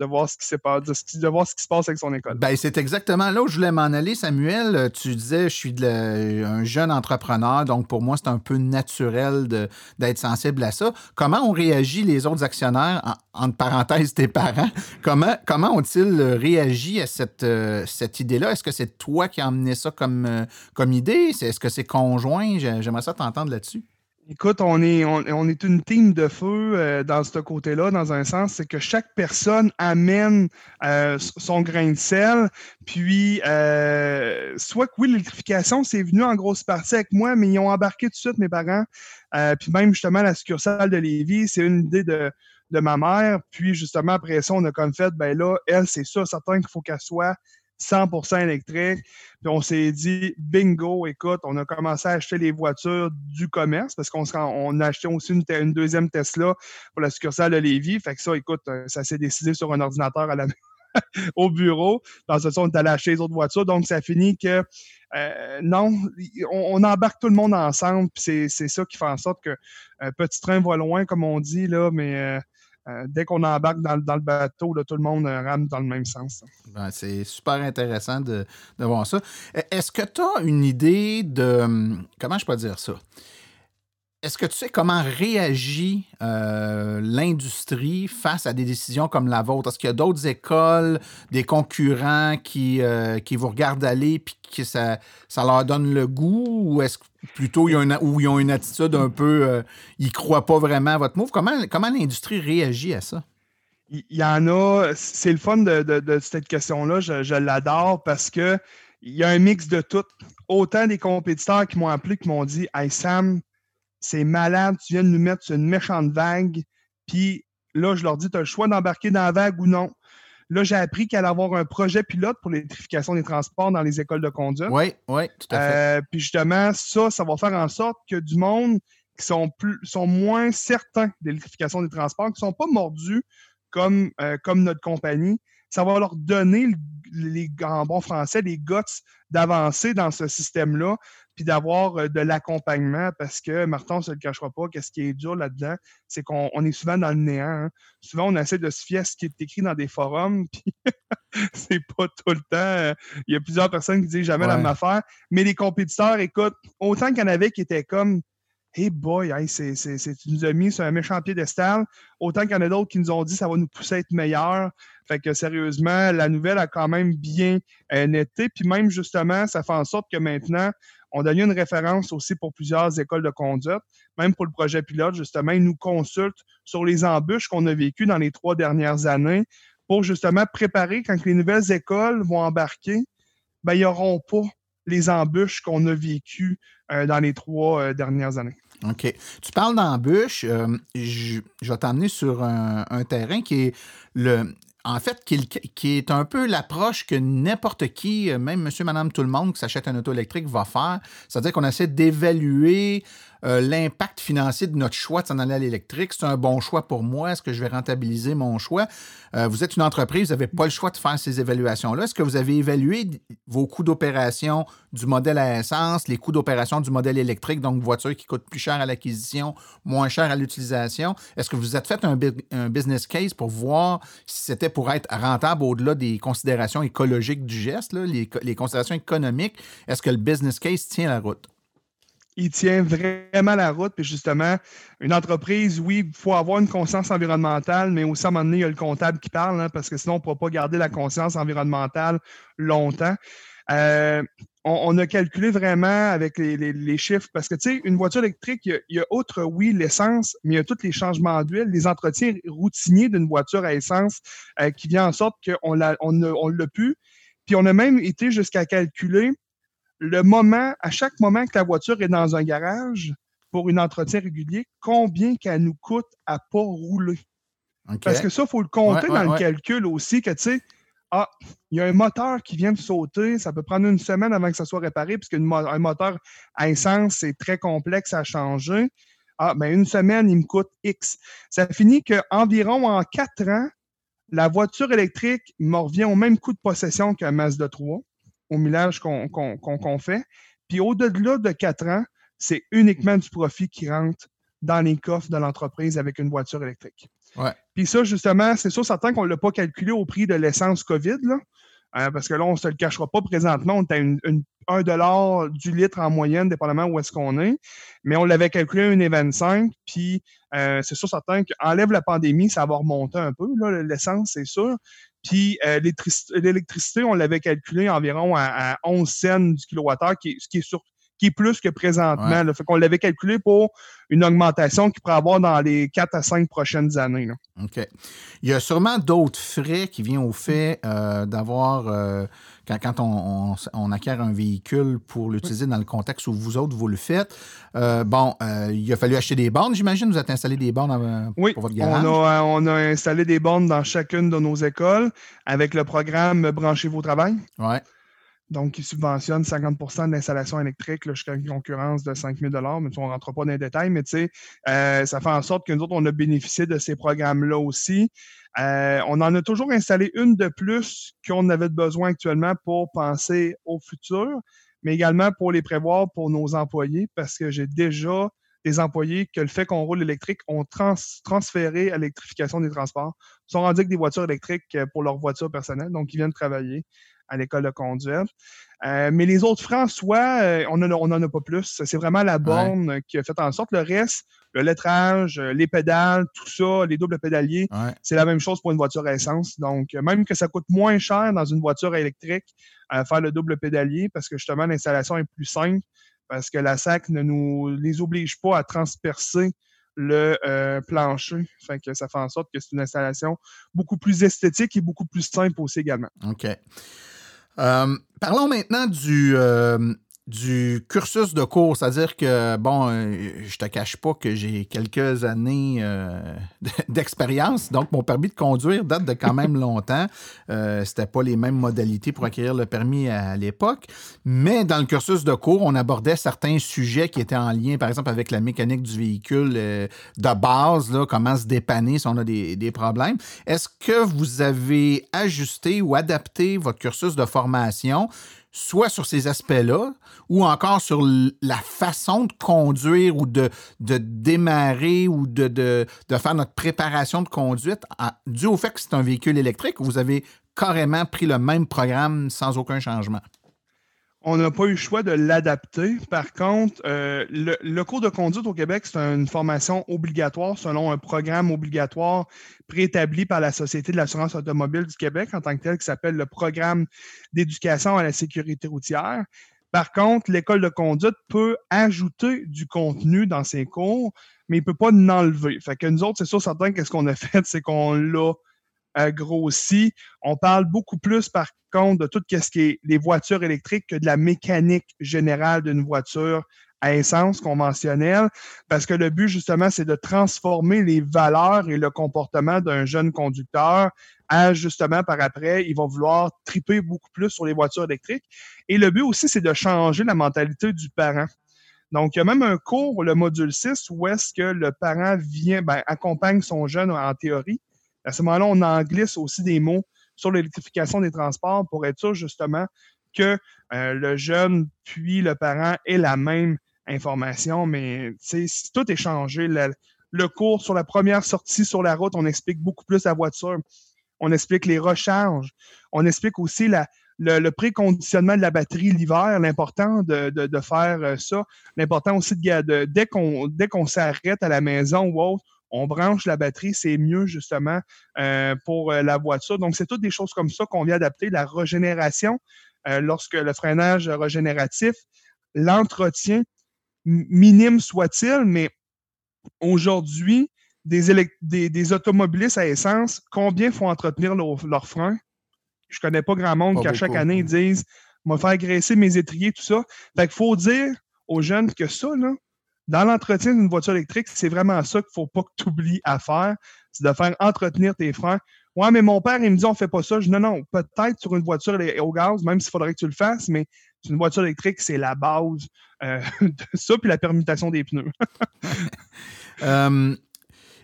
de voir ce qui, de, voir ce qui se passe avec son école. Ben, c'est exactement là où je voulais m'en aller, Samuel. Euh, tu disais, je suis un jeune entrepreneur, donc pour moi, c'est un peu naturel d'être sensible à ça. Comment ont réagi les autres actionnaires, entre parenthèses tes parents? Comment, comment ont-ils réagi à cette, euh, cette idée-là? Est-ce que c'est toi qui as emmené ça comme, euh, comme idée? Est-ce que c'est conjoint? J'aimerais ça t'entendre là-dessus. Écoute, on est, on, est une team de feu euh, dans ce côté-là, dans un sens, c'est que chaque personne amène euh, son grain de sel. Puis, euh, soit que oui, l'électrification, c'est venu en grosse partie avec moi, mais ils ont embarqué tout de suite, mes parents. puis même, justement, la succursale de Lévis, c'est une idée de, de ma mère. Puis, justement, après ça, on a comme fait, ben là, elle, c'est ça, certain qu'il faut qu'elle soit 100% électrique. Puis on s'est dit, bingo, écoute, on a commencé à acheter les voitures du commerce parce qu'on on a acheté aussi une, deuxième Tesla pour la succursale de Lévis. Fait que ça, écoute, euh, ça s'est décidé sur un ordinateur à la au bureau. Dans ce sens, on est allé acheter les autres voitures. Donc, ça finit que euh, non, on, embarque tout le monde ensemble. C'est ça qui fait en sorte que un petit train va loin, comme on dit, là, mais euh, euh, dès qu'on embarque dans, le bateau, tout le monde euh, rame dans le même sens. Ben, c'est super intéressant de, de voir ça. E, est-ce que tu as une idée de. Hum, comment je peux dire ça? Est-ce que tu sais comment réagit euh, l'industrie face à des décisions comme la vôtre? Est-ce qu'il y a d'autres écoles, des concurrents qui, euh, vous regardent aller et que ça, leur donne le goût? Ou est-ce plutôt ils ont, une, ils ont une attitude un peu. Euh, ils croient pas vraiment à votre move? Comment, l'industrie réagit à ça? Il y en a. C'est le fun de, cette question-là. Je, l'adore parce que il y a un mix de tout. Autant des compétiteurs qui m'ont appelé, qui m'ont dit Hey Sam, c'est malade, tu viens de nous mettre sur une méchante vague. Puis là, je leur dis, tu as le choix d'embarquer dans la vague ou non. Là, j'ai appris qu'il allait avoir un projet pilote pour l'électrification des transports dans les écoles de conduite. Oui, oui, tout à fait. Euh, puis justement, ça, ça va faire en sorte que du monde qui sont, plus, sont moins certains de l'électrification des transports, qui ne sont pas mordus comme, euh, comme notre compagnie, ça va leur donner, les, en bon français, les guts d'avancer dans ce système-là, puis d'avoir euh, de l'accompagnement parce que, Martin, on ne se le cachera pas, qu'est-ce qui est dur là-dedans, c'est qu'on est souvent dans le néant. Hein. Souvent, on essaie de se fier à ce qui est écrit dans des forums, puis c'est pas tout le temps. Euh, il y a plusieurs personnes qui disent jamais la même affaire, mais les compétiteurs, écoute, autant qu'il y en avait qui étaient comme Hey boy, c'est, tu nous as mis sur un méchant piédestal. Autant qu'il y en a d'autres qui nous ont dit que ça va nous pousser à être meilleurs. Fait que sérieusement, la nouvelle a quand même bien euh, netté. Puis même justement, ça fait en sorte que maintenant, On donne une référence aussi pour plusieurs écoles de conduite. Même pour le projet pilote, justement, ils nous consultent sur les embûches qu'on a vécues dans les trois dernières années pour justement préparer quand les nouvelles écoles vont embarquer, ben, ils n'auront pas les embûches qu'on a vécues euh, dans les trois euh, dernières années. OK. Tu parles d'embûches. Euh, je, vais t'emmener sur un, terrain qui est le. En fait, qui, est un peu l'approche que n'importe qui, même monsieur, madame, tout le monde qui s'achète un auto électrique va faire. C'est-à-dire qu'on essaie d'évaluer euh, l'impact financier de notre choix de s'en aller à l'électrique. C'est un bon choix pour moi. Est-ce que je vais rentabiliser mon choix? Euh, vous êtes une entreprise, vous n'avez pas le choix de faire ces évaluations-là. Est-ce que vous avez évalué vos coûts d'opération du modèle à essence, les coûts d'opération du modèle électrique, donc voiture qui coûte plus cher à l'acquisition, moins cher à l'utilisation? Est-ce que vous êtes fait un, business case pour voir si c'était pour être rentable au-delà des considérations écologiques du geste, les, les considérations économiques? Est-ce que le business case tient la route? Il tient vraiment la route. Puis justement, une entreprise, oui, il faut avoir une conscience environnementale, mais aussi à un moment donné, il y a le comptable qui parle, hein, parce que sinon, on ne pourra pas garder la conscience environnementale longtemps. Euh, on, a calculé vraiment avec les, chiffres, parce que, tu sais, une voiture électrique, il y, a, autre, oui, l'essence, mais il y a tous les changements d'huile, les entretiens routiniers d'une voiture à essence euh, qui vient en sorte qu'on l'a on, on l'a pu. Puis on a même été jusqu'à calculer le moment, à chaque moment que la voiture est dans un garage pour un entretien régulier, combien qu'elle nous coûte à pas rouler? Parce que ça, il faut le compter dans le calcul aussi, que tu sais, ah, il y a un moteur qui vient de sauter, ça peut prendre une semaine avant que ça soit réparé, puisque un moteur à essence, c'est très complexe à changer. Ah, ben une semaine, il me coûte X. Ça finit qu'environ en quatre ans, la voiture électrique me revient au même coût de possession qu'un Mazda 3 au millage qu'on fait. Puis au-delà de quatre ans, c'est uniquement du profit qui rentre dans les coffres de l'entreprise avec une voiture électrique. Puis ça, justement, c'est sûr, certain qu'on ne l'a pas calculé au prix de l'essence COVID, là, hein, parce que là, on ne se le cachera pas présentement. On est à une, 1 dollar du litre en moyenne, dépendamment où est-ce qu'on est. Mais on l'avait calculé à 1,25. Puis euh, c'est sûr, certain qu'enlève la pandémie, ça va remonter un peu, l'essence, c'est sûr. Puis euh, l'électricité, on l'avait calculé environ à, 11 cents du kilowattheure, ce qui est sur, qui est plus que présentement. Fait qu'on l'avait calculé pour une augmentation qu'il pourrait avoir dans les 4 à 5 prochaines années. OK. Il y a sûrement d'autres frais qui viennent au fait euh, d'avoir, euh, quand, on, acquiert un véhicule pour l'utiliser dans le contexte où vous autres, vous le faites. Euh, bon, il a fallu acheter des bornes, j'imagine. Vous avez installé des bornes pour votre garage? On a, on a installé des bornes dans chacune de nos écoles avec le programme Branchez-vous au travail. Oui donc, il subventionne 50 de l'installation électrique jusqu'à une concurrence de 5 000 mais on ne rentre pas dans les détails, mais tu sais, euh, ça fait en sorte que nous autres, on a bénéficié de ces programmes-là aussi. Euh, on en a toujours installé une de plus qu'on avait besoin actuellement pour penser au futur, mais également pour les prévoir pour nos employés, parce que j'ai déjà des employés que le fait qu'on roule électrique ont transféré à l'électrification des transports, Ils sont rendus avec des voitures électriques pour leur voiture personnelle, donc ils viennent travailler à l'école de conduite. Euh, mais les autres francs, soit euh, on n'en a pas plus. C'est vraiment la borne qui a fait en sorte. Le reste, le lettrage, euh, les pédales, tout ça, les doubles pédaliers, c'est la même chose pour une voiture à essence. Donc, même que ça coûte moins cher dans une voiture électrique à faire le double pédalier parce que justement, l'installation est plus simple parce que la SAC ne nous les oblige pas à transpercer le plancher. Fait que ça fait en sorte que c'est une installation beaucoup plus esthétique et beaucoup plus simple aussi également. OK. Euh, parlons maintenant du, euh, du cursus de cours, c'est-à-dire que, bon, euh, je te cache pas que j'ai quelques années d'expérience, donc mon permis de conduire date de quand même longtemps. Euh, C'était pas les mêmes modalités pour acquérir le permis à, l'époque, mais dans le cursus de cours, on abordait certains sujets qui étaient en lien, par exemple, avec la mécanique du véhicule de base, là, comment se dépanner si on a des, des problèmes. Est-ce que vous avez ajusté ou adapté votre cursus de formation soit sur ces aspects-là, ou encore sur la façon de conduire ou de, démarrer ou de, de, faire notre préparation de conduite, dû au fait que c'est un véhicule électrique, vous avez carrément pris le même programme sans aucun changement? On n'a pas eu le choix de l'adapter. Par contre, euh, le, cours de conduite au Québec, c'est une formation obligatoire selon un programme obligatoire préétabli par la Société de l'assurance automobile du Québec en tant que tel, qui s'appelle le Programme d'éducation à la sécurité routière. Par contre, l'école de conduite peut ajouter du contenu dans ses cours, mais il ne peut pas l'enlever. Fait que nous autres, c'est sûr, certain, qu'est-ce qu'on a fait, c'est qu'on l'a grossi. On parle beaucoup plus, par contre, de tout ce qui est les voitures électriques que de la mécanique générale d'une voiture à essence conventionnelle, parce que le but, justement, c'est de transformer les valeurs et le comportement d'un jeune conducteur à, justement, par après, il va vouloir triper beaucoup plus sur les voitures électriques. Et le but aussi, c'est de changer la mentalité du parent. Donc, il y a même un cours, le module 6, où est-ce que le parent vient, ben, accompagne son jeune en théorie. À ce moment-là, on en glisse aussi des mots sur l'électrification des transports pour être sûr, justement, que euh, le jeune puis le parent aient la même information, mais tout est changé. Le, cours sur la première sortie sur la route, on explique beaucoup plus la voiture. On explique les recharges. On explique aussi le, préconditionnement de la batterie l'hiver, l'important de, faire euh, ça. L'important aussi de, qu'on dès qu'on s'arrête à la maison ou autre, on branche la batterie, c'est mieux justement euh, pour euh, la voiture. Donc, c'est toutes des choses comme ça qu'on vient adapter. La régénération, lorsque le freinage régénératif, l'entretien, minime soit-il, mais aujourd'hui, des, des, automobilistes à essence, combien font entretenir leurs freins? Je connais pas grand monde qui, à chaque année, disent « va faire graisser mes étriers, tout ça ». Fait qu'il faut dire aux jeunes que ça, là, dans l'entretien d'une voiture électrique, c'est vraiment ça qu'il ne faut pas que tu oublies à faire, c'est de faire entretenir tes freins. Ouais, mais mon père, il me dit on fait pas ça. Je dis non, non, peut-être sur une voiture au gaz, même s'il faudrait que tu le fasses, mais une voiture électrique, c'est la base euh, de ça, puis la permutation des pneus. Euh,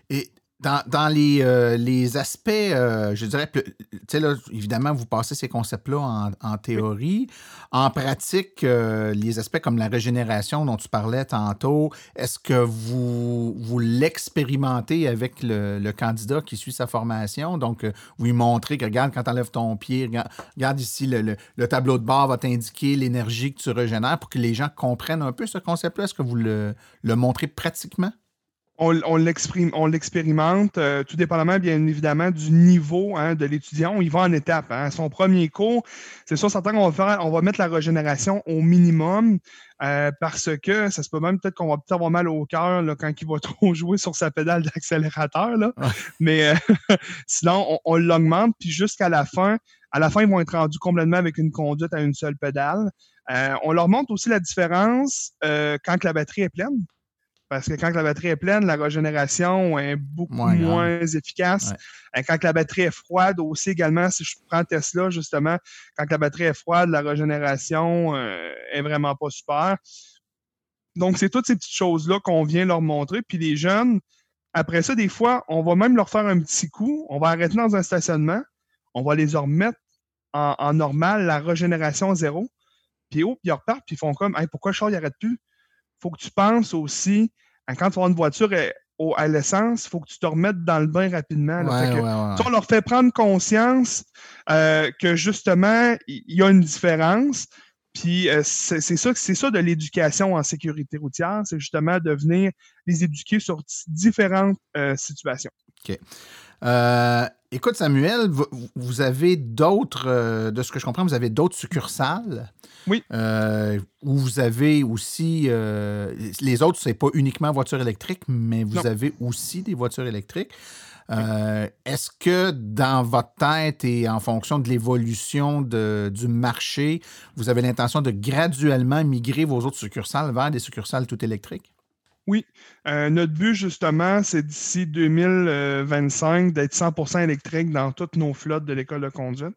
et dans, les, euh, les, aspects, euh, je dirais, tu sais, là, évidemment, vous passez ces concepts-là en, théorie. En pratique, euh, les aspects comme la régénération dont tu parlais tantôt, est-ce que vous, vous l'expérimentez avec le, candidat qui suit sa formation? Donc, vous lui montrez que, regarde, quand tu enlèves ton pied, regarde, ici, le, le, tableau de bord va t'indiquer l'énergie que tu régénères pour que les gens comprennent un peu ce concept-là. Est-ce que vous le, le montrez pratiquement? On, on l'expérimente, euh, tout dépendamment, bien évidemment, du niveau hein, de l'étudiant. Il va en étape. Hein. Son premier cours, c'est sûr, certain qu'on va, faire, on va mettre la régénération au minimum euh, parce que ça se peut même peut-être qu'on va peut-être avoir mal au cœur quand il va trop jouer sur sa pédale d'accélérateur. Mais euh, sinon, on, on l'augmente, puis jusqu'à la fin, à la fin, ils vont être rendus complètement avec une conduite à une seule pédale. on leur montre aussi la différence quand la batterie est pleine. Parce que quand la batterie est pleine, la régénération est beaucoup moins, efficace. Et quand la batterie est froide aussi également, si je prends Tesla, justement, quand la batterie est froide, la régénération euh, est vraiment pas super. Donc, c'est toutes ces petites choses-là qu'on vient leur montrer. Puis les jeunes, après ça, des fois, on va même leur faire un petit coup. On va arrêter dans un stationnement. On va les remettre en, normal, la régénération zéro. Puis, oh, puis ils repartent, puis ils font comme, hey, pourquoi le char n'arrête plus? Faut que tu penses aussi, quand tu vas une voiture à l'essence, il faut que tu te remettes dans le bain rapidement. On leur fait prendre conscience euh, que justement, il y, a une différence. Puis euh, c'est ça, c'est ça de l'éducation en sécurité routière, c'est justement de venir les éduquer sur différentes euh, situations. OK. Écoute, Samuel, vous, avez d'autres, de ce que je comprends, vous avez d'autres succursales. Oui. Euh, où vous avez aussi. Euh, les autres, c'est pas uniquement voitures électriques, mais vous avez aussi des voitures électriques. Euh, est-ce que dans votre tête et en fonction de l'évolution du marché, vous avez l'intention de graduellement migrer vos autres succursales vers des succursales tout électriques? Oui. notre but, justement, c'est d'ici 2025 d'être 100% électrique dans toutes nos flottes de l'école de conduite.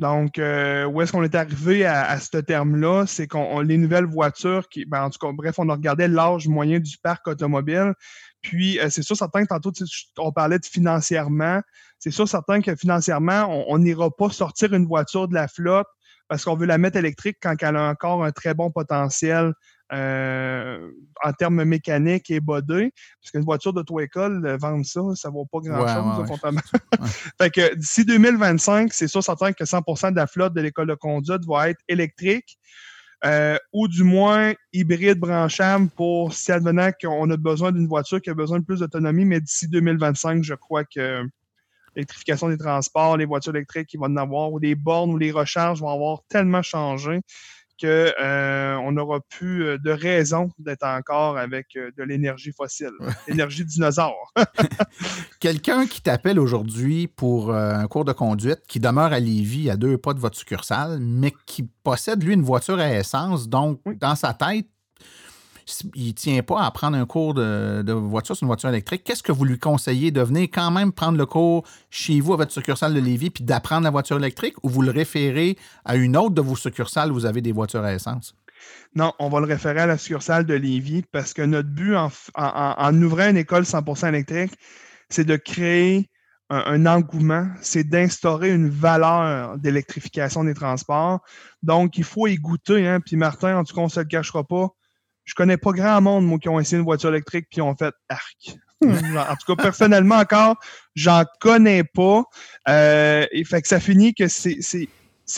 Donc, euh, où est-ce qu'on est arrivé à, ce terme-là? C'est qu'on les nouvelles voitures qui, ben, en tout cas, bref, on a regardé l'âge moyen du parc automobile. Puis, euh, c'est sûr, certain que tantôt, on parlait de financièrement. C'est sûr, certain que financièrement, on n'ira pas sortir une voiture de la flotte parce qu'on veut la mettre électrique quand elle a encore un très bon potentiel euh, en termes mécaniques et bodés. Parce qu'une voiture d'auto-école, euh, vendre ça, ça ne vaut pas grand-chose. fait que d'ici 2025, c'est sûr certain que 100% de la flotte de l'école de conduite va être électrique. Euh, ou du moins hybride branchable pour si advenant qu'on a besoin d'une voiture qui a besoin de plus d'autonomie, mais d'ici 2025, je crois que l'électrification des transports, les voitures électriques qui vont en avoir, ou les bornes ou les recharges vont avoir tellement changé qu'on euh, n'aura plus euh, de raison d'être encore avec euh, de l'énergie fossile, l'énergie dinosaure. Quelqu'un qui t'appelle aujourd'hui pour un cours de conduite, qui demeure à Lévis, à deux pas de votre succursale, mais qui possède, lui, une voiture à essence, donc dans sa tête, il ne tient pas à prendre un cours de, voiture sur une voiture électrique, qu'est-ce que vous lui conseillez de venir quand même prendre le cours chez vous à votre succursale de Lévis puis d'apprendre la voiture électrique ou vous le référez à une autre de vos succursales où vous avez des voitures à essence? Non, on va le référer à la succursale de Lévis parce que notre but en, ouvrant une école 100% électrique, c'est de créer un, engouement, c'est d'instaurer une valeur d'électrification des transports. Donc, il faut y goûter. Hein? Puis Martin, en tout cas, on ne se le cachera pas, je connais pas grand monde, moi, qui ont essayé une voiture électrique puis ont fait arc. en tout cas, personnellement encore, j'en connais pas. Euh, et fait que ça finit que c'est,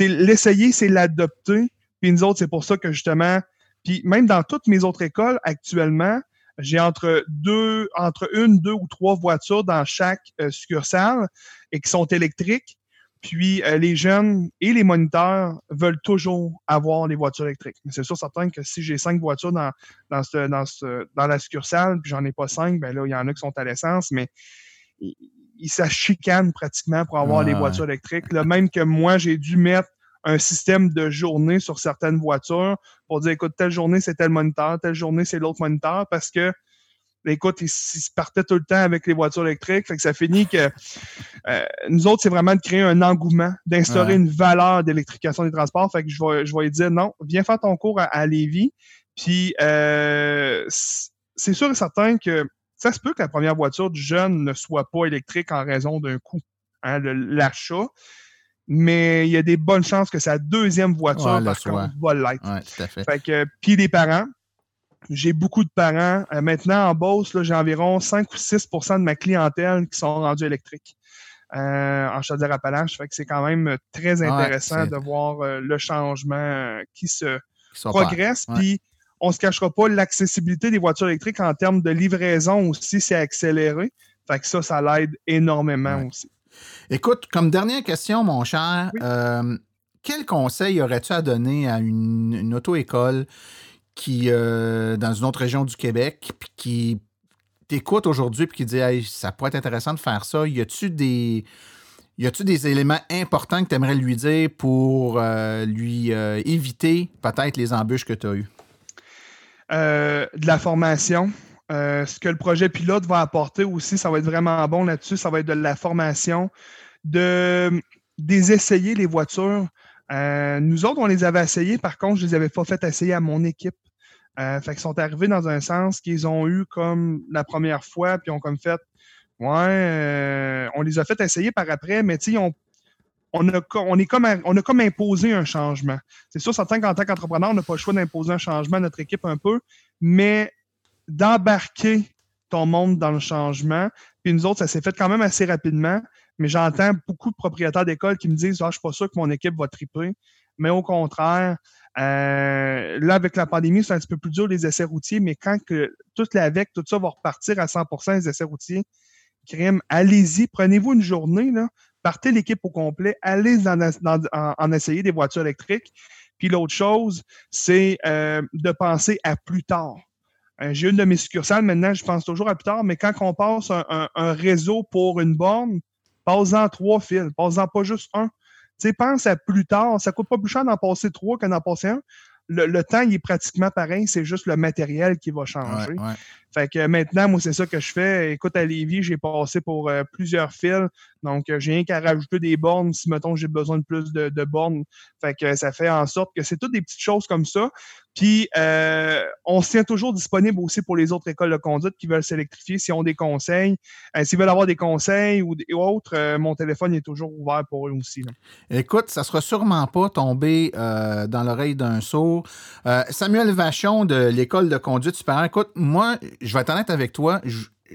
l'essayer, c'est l'adopter. Puis nous autres, c'est pour ça que justement, puis même dans toutes mes autres écoles actuellement, j'ai entre deux, entre une, deux ou trois voitures dans chaque euh, succursale et qui sont électriques. Puis euh, les jeunes et les moniteurs veulent toujours avoir les voitures électriques. Mais c'est sûr certain que si j'ai cinq voitures dans, dans, ce, dans, ce, dans la succursale, puis j'en ai pas cinq, ben là, il y en a qui sont à l'essence, mais ils, ils pratiquement pour avoir les voitures électriques. Là, même que moi, j'ai dû mettre un système de journée sur certaines voitures pour dire écoute, telle journée c'est tel moniteur, telle journée c'est l'autre moniteur parce que écoute, ils, se partaient tout le temps avec les voitures électriques. Fait que ça finit que euh, nous autres, c'est vraiment de créer un engouement, d'instaurer une valeur d'électrification des transports. Fait que je vais, je vais lui dire non, viens faire ton cours à, à Lévis. Puis euh, c'est sûr et certain que ça se peut que la première voiture du jeune ne soit pas électrique en raison d'un coût, hein, l'achat. Mais il y a des bonnes chances que sa deuxième voiture, par contre, va l'être. Ouais, tout à fait. fait que, puis les parents, j'ai beaucoup de parents. Euh, maintenant, en Beauce, j'ai environ 5 ou 6% de ma clientèle qui sont rendus électriques. Euh, en Chaudière-Appalaches. Fait que c'est quand même très intéressant de voir euh, le changement qui se progresse. Puis on se cachera pas, l'accessibilité des voitures électriques en termes de livraison aussi s'est accéléré. Fait que ça, ça l'aide énormément aussi. Écoute, comme dernière question, mon cher, quel conseil aurais-tu à donner à une, une auto-école qui, euh, dans une autre région du Québec, puis qui t'écoute aujourd'hui puis qui dit hey, ça pourrait être intéressant de faire ça, y a-tu des. Y a-tu des éléments importants que tu aimerais lui dire pour euh, lui euh, éviter peut-être les embûches que tu as eues? de la formation. ce que le projet pilote va apporter aussi, ça va être vraiment bon là-dessus. Ça va être de la formation, de des essayer les voitures. nous autres, on les avait essayés. Par contre, je les avais pas fait essayer à mon équipe. Euh, fait qu'ils sont arrivés dans un sens qu'ils ont eu comme la première fois, puis ont comme fait Ouais, euh, on les a fait essayer par après, mais tu sais, on, on, a, comme, on a comme imposé un changement. C'est sûr, certain qu'en tant qu'entrepreneur, on n'a pas le choix d'imposer un changement à notre équipe un peu, mais d'embarquer ton monde dans le changement. Puis nous autres, ça s'est fait quand même assez rapidement, mais j'entends beaucoup de propriétaires d'écoles qui me disent Ah, je suis pas sûr que mon équipe va triper. Mais au contraire, euh, là, avec la pandémie, c'est un petit peu plus dur les essais routiers, mais quand que toute l'AVEC, tout ça va repartir à 100% les essais routiers, crime, allez-y, prenez-vous une journée, là, partez l'équipe au complet, allez en, essayer des voitures électriques. Puis l'autre chose, c'est euh, de penser à plus tard. Euh, j'ai une de mes succursales maintenant, je pense toujours à plus tard, mais quand on passe un, un réseau pour une borne, passe-en trois fils, passe-en pas juste un sais, pense à plus tard. Ça coûte pas plus cher d'en passer trois qu'en passer un. Le, temps, il est pratiquement pareil, c'est juste le matériel qui va changer. Fait que maintenant, moi, c'est ça que je fais. Écoute, à Lévis, j'ai passé pour euh, plusieurs fils. Donc, euh, j'ai rien qu'à rajouter des bornes si, mettons, j'ai besoin de plus de, bornes. Fait que ça fait en sorte que c'est toutes des petites choses comme ça. Puis, euh, on se tient toujours disponible aussi pour les autres écoles de conduite qui veulent s'électrifier, s'ils ont des conseils. S'ils veulent avoir des conseils ou, autres, mon téléphone est toujours ouvert pour eux aussi. Écoute, ça sera sûrement pas tombé dans l'oreille d'un sourd. Samuel Vachon de l'école de conduite supérieure, écoute, moi, je vais être honnête avec toi,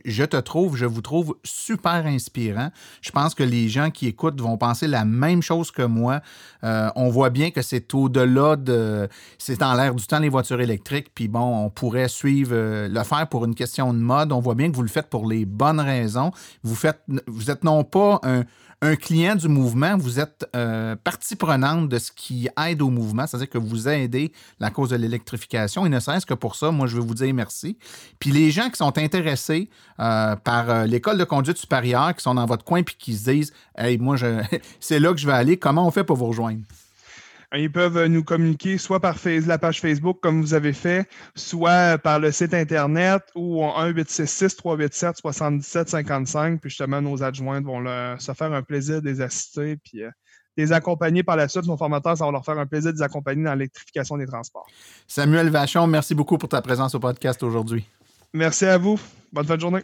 je te trouve, je vous trouve super inspirant. Je pense que les gens qui écoutent vont penser la même chose que moi. Euh, on voit bien que c'est au-delà de. C'est en l'air du temps, les voitures électriques. Puis bon, on pourrait suivre, euh, le faire pour une question de mode. On voit bien que vous le faites pour les bonnes raisons. Vous, faites, vous êtes non pas un, un client du mouvement, vous êtes euh, partie prenante de ce qui aide au mouvement, c'est-à-dire que vous aidez la cause de l'électrification. Et ne serait-ce que pour ça, moi, je veux vous dire merci. Puis les gens qui sont intéressés euh, par euh, l'école de conduite supérieure, qui sont dans votre coin, puis qui se disent Hey, moi, je... c'est là que je vais aller, comment on fait pour vous rejoindre? Ils peuvent nous communiquer soit par la page Facebook, comme vous avez fait, soit par le site Internet ou 1-866-387-7755. Puis justement, nos adjointes vont se faire un plaisir de les assister. Puis euh, les accompagner par la suite. Nos formateurs, ça va leur faire un plaisir de les accompagner dans l'électrification des transports. Samuel Vachon, merci beaucoup pour ta présence au podcast aujourd'hui. Merci à vous. Bonne fin de journée.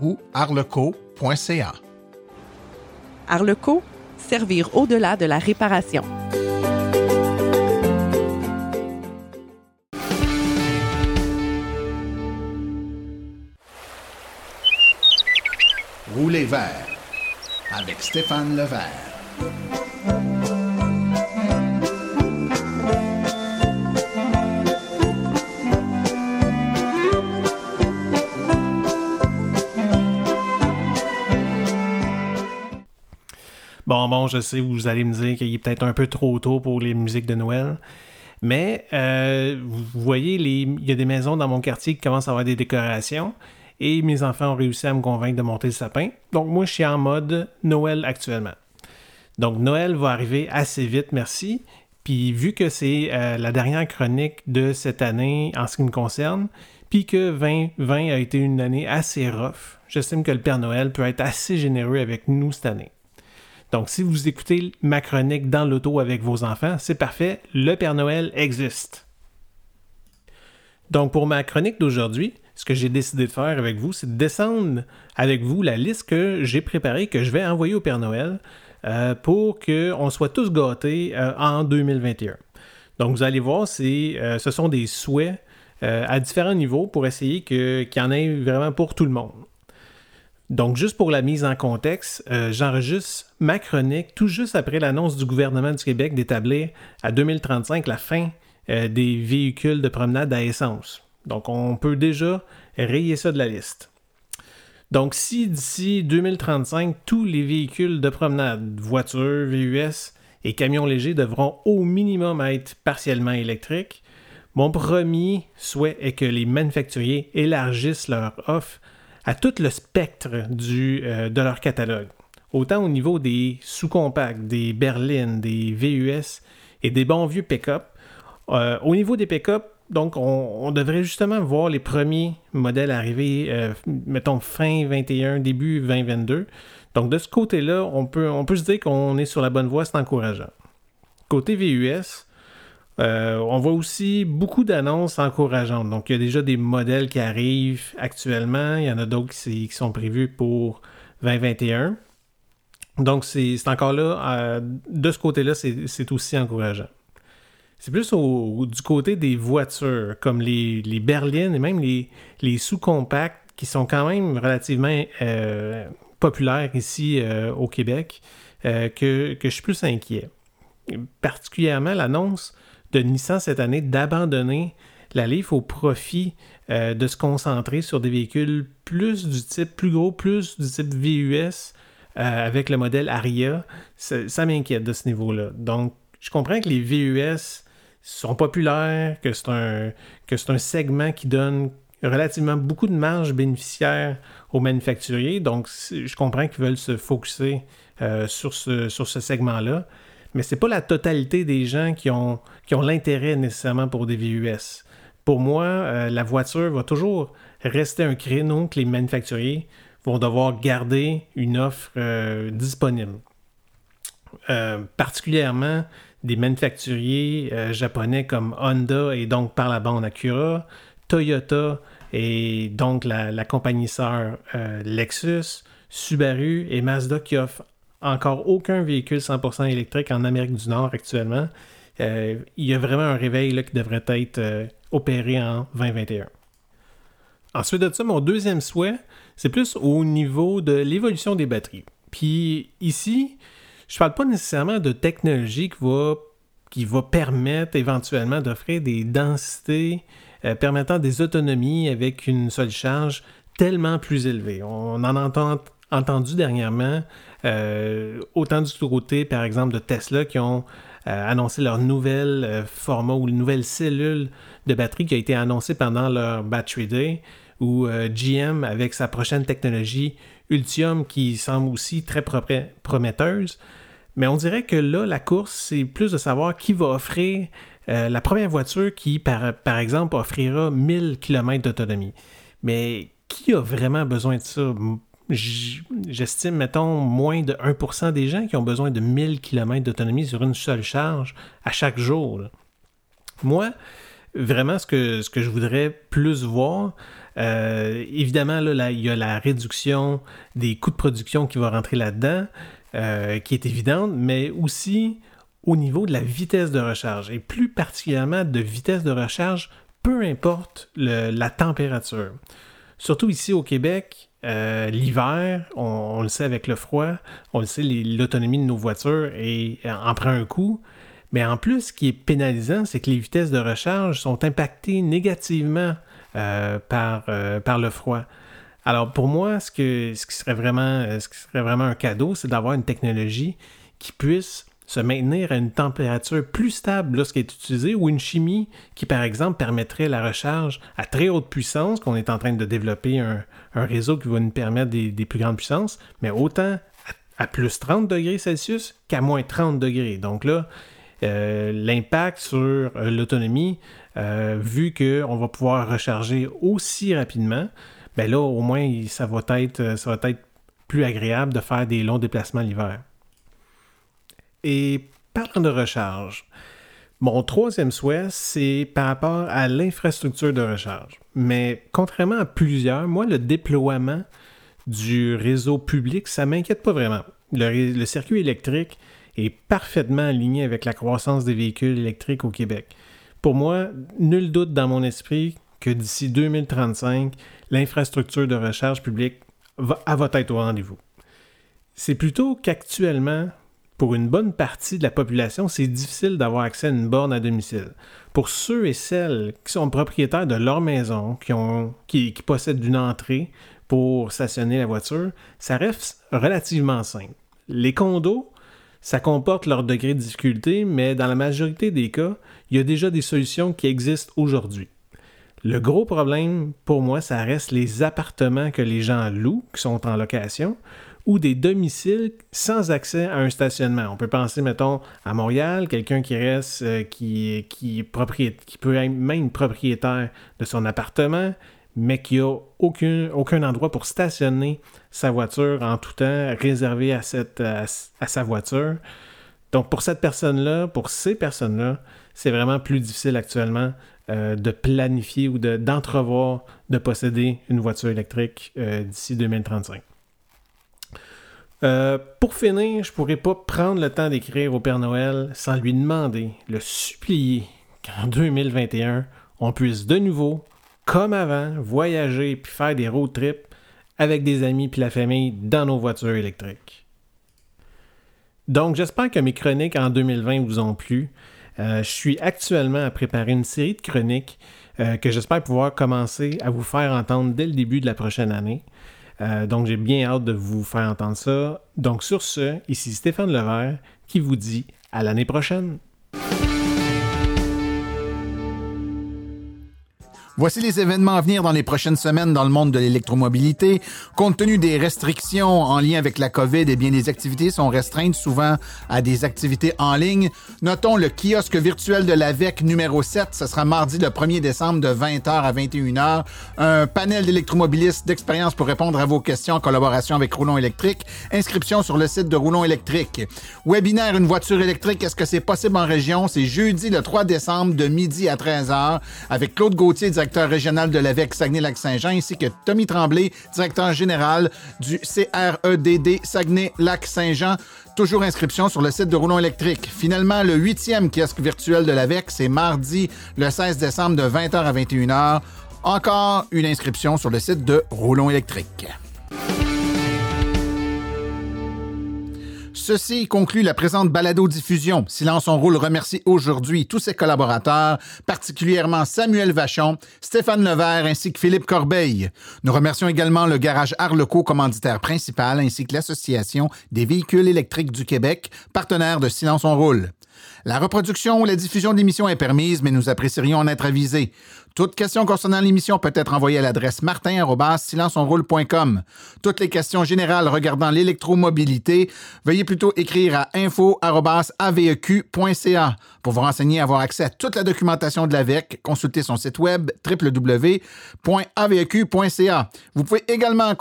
ou arleco.ca. Arleco, servir au-delà de la réparation. Roulez vert avec Stéphane Levert. Bon, bon, je sais, vous allez me dire qu'il est peut-être un peu trop tôt pour les musiques de Noël. Mais euh, vous voyez, il y a des maisons dans mon quartier qui commencent à avoir des décorations. Et mes enfants ont réussi à me convaincre de monter le sapin. Donc moi, je suis en mode Noël actuellement. Donc Noël va arriver assez vite, merci. Puis vu que c'est euh, la dernière chronique de cette année en ce qui me concerne, puis que 2020 a été une année assez rough, j'estime que le Père Noël peut être assez généreux avec nous cette année. Donc, si vous écoutez ma chronique dans l'auto avec vos enfants, c'est parfait, le Père Noël existe. Donc, pour ma chronique d'aujourd'hui, ce que j'ai décidé de faire avec vous, c'est de descendre avec vous la liste que j'ai préparée, que je vais envoyer au Père Noël euh, pour qu'on soit tous gâtés euh, en 2021. Donc, vous allez voir, euh, ce sont des souhaits à différents niveaux pour essayer qu'il y en ait vraiment pour tout le monde. Donc, juste pour la mise en contexte, euh, j'enregistre ma chronique tout juste après l'annonce du gouvernement du Québec d'établir à 2035 la fin euh, des véhicules de promenade à essence. Donc, on peut déjà rayer ça de la liste. Donc, si d'ici 2035, tous les véhicules de promenade, voitures, VUS et camions légers devront au minimum être partiellement électriques, mon premier souhait est que les manufacturiers élargissent leur offre à tout le spectre du, euh, de leur catalogue. Autant au niveau des sous-compacts, des berlines, des VUS et des bons vieux pick-up. Euh, au niveau des pick-up, donc on, devrait justement voir les premiers modèles arriver, euh, mettons fin 21, début 2022. Donc de ce côté-là, on peut, on peut se dire qu'on est sur la bonne voie, c'est encourageant. Côté VUS, euh, on voit aussi beaucoup d'annonces encourageantes. Donc, il y a déjà des modèles qui arrivent actuellement. Il y en a d'autres qui, sont prévus pour 2021. Donc, c'est encore là, euh, de ce côté-là, c'est aussi encourageant. C'est plus du côté des voitures, comme les, berlines et même les, sous-compacts, qui sont quand même relativement euh, populaires ici au Québec, que, que je suis plus inquiet. Particulièrement l'annonce de Nissan cette année d'abandonner la Leaf au profit euh, de se concentrer sur des véhicules plus du type plus gros, plus du type VUS euh, avec le modèle Aria. Ça, m'inquiète de ce niveau-là. Donc, je comprends que les VUS sont populaires, que c'est un, segment qui donne relativement beaucoup de marge bénéficiaire aux manufacturiers. Donc, je comprends qu'ils veulent se focuser euh, sur ce, sur ce segment-là. Mais ce n'est pas la totalité des gens qui ont, qui ont l'intérêt nécessairement pour des VUS. Pour moi, euh, la voiture va toujours rester un créneau que les manufacturiers vont devoir garder une offre euh, disponible. particulièrement des manufacturiers japonais comme Honda et donc par la bande Acura, Toyota et donc la, compagnie sœur Lexus, Subaru et Mazda qui offrent encore aucun véhicule 100% électrique en Amérique du Nord actuellement. Euh, il y a vraiment un réveil qui devrait être euh, opéré en 2021. Ensuite de ça, mon deuxième souhait, c'est plus au niveau de l'évolution des batteries. Puis ici, je ne parle pas nécessairement de technologie qui va, qui permettre éventuellement d'offrir des densités euh, permettant des autonomies avec une seule charge tellement plus élevée. On en entend entendu dernièrement autant du côté, par exemple, de Tesla qui ont euh, annoncé leur nouvel euh, format ou une nouvelle cellule de batterie qui a été annoncée pendant leur Battery Day, ou GM avec sa prochaine technologie Ultium qui semble aussi très prometteuse. Mais on dirait que là, la course, c'est plus de savoir qui va offrir la première voiture qui, par, par exemple, offrira 1000 km d'autonomie. Mais qui a vraiment besoin de ça? J'estime, mettons, moins de 1% des gens qui ont besoin de 1000 km d'autonomie sur une seule charge à chaque jour. Moi, vraiment, ce que, ce que je voudrais plus voir, euh, évidemment, là, il y a la réduction des coûts de production qui va rentrer là-dedans, euh, qui est évidente, mais aussi au niveau de la vitesse de recharge, et plus particulièrement de vitesse de recharge, peu importe la température. Surtout ici au Québec, euh, l'hiver, on, le sait avec le froid, on le sait, l'autonomie de nos voitures et, euh, en prend un coup. Mais en plus, ce qui est pénalisant, c'est que les vitesses de recharge sont impactées négativement euh, par, le froid. Alors pour moi, ce, que, ce, qui serait vraiment, ce qui serait vraiment un cadeau, c'est d'avoir une technologie qui puisse se maintenir à une température plus stable lorsqu'elle est utilisée ou une chimie qui, par exemple, permettrait la recharge à très haute puissance, qu'on est en train de développer réseau qui va nous permettre des, plus grandes puissances, mais autant à, plus 30 degrés Celsius qu'à moins 30 degrés. Donc là, euh, l'impact sur euh, l'autonomie, euh, vu qu'on va pouvoir recharger aussi rapidement, ben là, au moins, ça va être plus agréable de faire des longs déplacements l'hiver. Et parlant de recharge, mon troisième souhait, c'est par rapport à l'infrastructure de recharge. Mais contrairement à plusieurs, moi, le déploiement du réseau public, ça m'inquiète pas vraiment. Le, circuit électrique est parfaitement aligné avec la croissance des véhicules électriques au Québec. Pour moi, nul doute dans mon esprit que d'ici 2035, l'infrastructure de recharge publique va, va être au rendez-vous. C'est plutôt qu'actuellement, pour une bonne partie de la population, c'est difficile d'avoir accès à une borne à domicile. Pour ceux et celles qui sont propriétaires de leur maison, qui, ont, qui, possèdent une entrée pour stationner la voiture, ça reste relativement simple. Les condos, ça comporte leur degré de difficulté, mais dans la majorité des cas, il y a déjà des solutions qui existent aujourd'hui. Le gros problème, pour moi, ça reste les appartements que les gens louent, qui sont en location, ou des domiciles sans accès à un stationnement. On peut penser, mettons, à Montréal, quelqu'un qui reste, euh, qui, qui, qui peut être même propriétaire de son appartement, mais qui n'a aucun, endroit pour stationner sa voiture en tout temps réservé à, sa voiture. Donc pour cette personne-là, pour ces personnes-là, c'est vraiment plus difficile actuellement euh, de planifier ou d'entrevoir de, posséder une voiture électrique euh, d'ici 2035. Euh, pour finir, je pourrais pas prendre le temps d'écrire au Père Noël sans lui demander, le supplier qu'en 2021, on puisse de nouveau, comme avant, voyager puis faire des road trips avec des amis puis la famille dans nos voitures électriques. Donc, j'espère que mes chroniques en 2020 vous ont plu. Euh, je suis actuellement à préparer une série de chroniques euh, que j'espère pouvoir commencer à vous faire entendre dès le début de la prochaine année. Euh, donc j'ai bien hâte de vous faire entendre ça. Donc sur ce, ici Stéphane Levert qui vous dit à l'année prochaine. Voici les événements à venir dans les prochaines semaines dans le monde de l'électromobilité. Compte tenu des restrictions en lien avec la COVID, eh bien, les activités sont restreintes souvent à des activités en ligne. Notons le kiosque virtuel de l'AVEC numéro 7. Ce sera mardi le 1er décembre de 20h à 21h. Un panel d'électromobilistes d'expérience pour répondre à vos questions en collaboration avec Roulon électrique. Inscription sur le site de Roulon électrique. Webinaire Une voiture électrique, est-ce que c'est possible en région? C'est jeudi le 3 décembre de midi à 13h avec Claude Gauthier, directeur régional de l'AVEC Saguenay-Lac-Saint-Jean, ainsi que Tommy Tremblay, directeur général du CREDD Saguenay-Lac-Saint-Jean. Toujours inscription sur le site de Roulon électrique. Finalement, le huitième kiosque virtuel de l'AVEC, c'est mardi le 16 décembre de 20h à 21h. Encore une inscription sur le site de Roulon électrique. Ceci conclut la présente balado-diffusion. Silence on roule remercie aujourd'hui tous ses collaborateurs, particulièrement Samuel Vachon, Stéphane Levert ainsi que Philippe Corbeil. Nous remercions également le garage Arleco, commanditaire principal, ainsi que l'Association des véhicules électriques du Québec, partenaire de Silence on roule. La reproduction ou la diffusion d'émissions est permise, mais nous apprécierions en être avisés. Toute question concernant l'émission peut être envoyée à l'adresse martin.silenceonroule.com. Toutes les questions générales regardant l'électromobilité, veuillez plutôt écrire à info.aveq.ca. Pour vous renseigner et avoir accès à toute la documentation de l'AVEC, consultez son site web www.aveq.ca. Vous pouvez également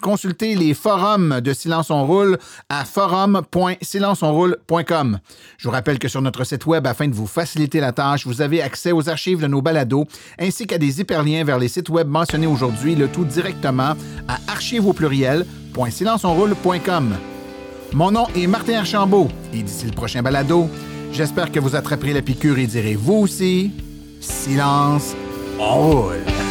consulter les forums de Silence on Roule à forum.silenceonroule.com. Je vous rappelle que sur notre site web, afin de vous faciliter la tâche, vous avez accès aux archives de nos balados ainsi qu'à des hyperliens vers les sites web mentionnés aujourd'hui, le tout directement à archives au pluriel.silenceonroule.com. Mon nom est Martin Archambault et d'ici le prochain balado, j'espère que vous attraperez la piqûre et direz vous aussi, silence, on roule.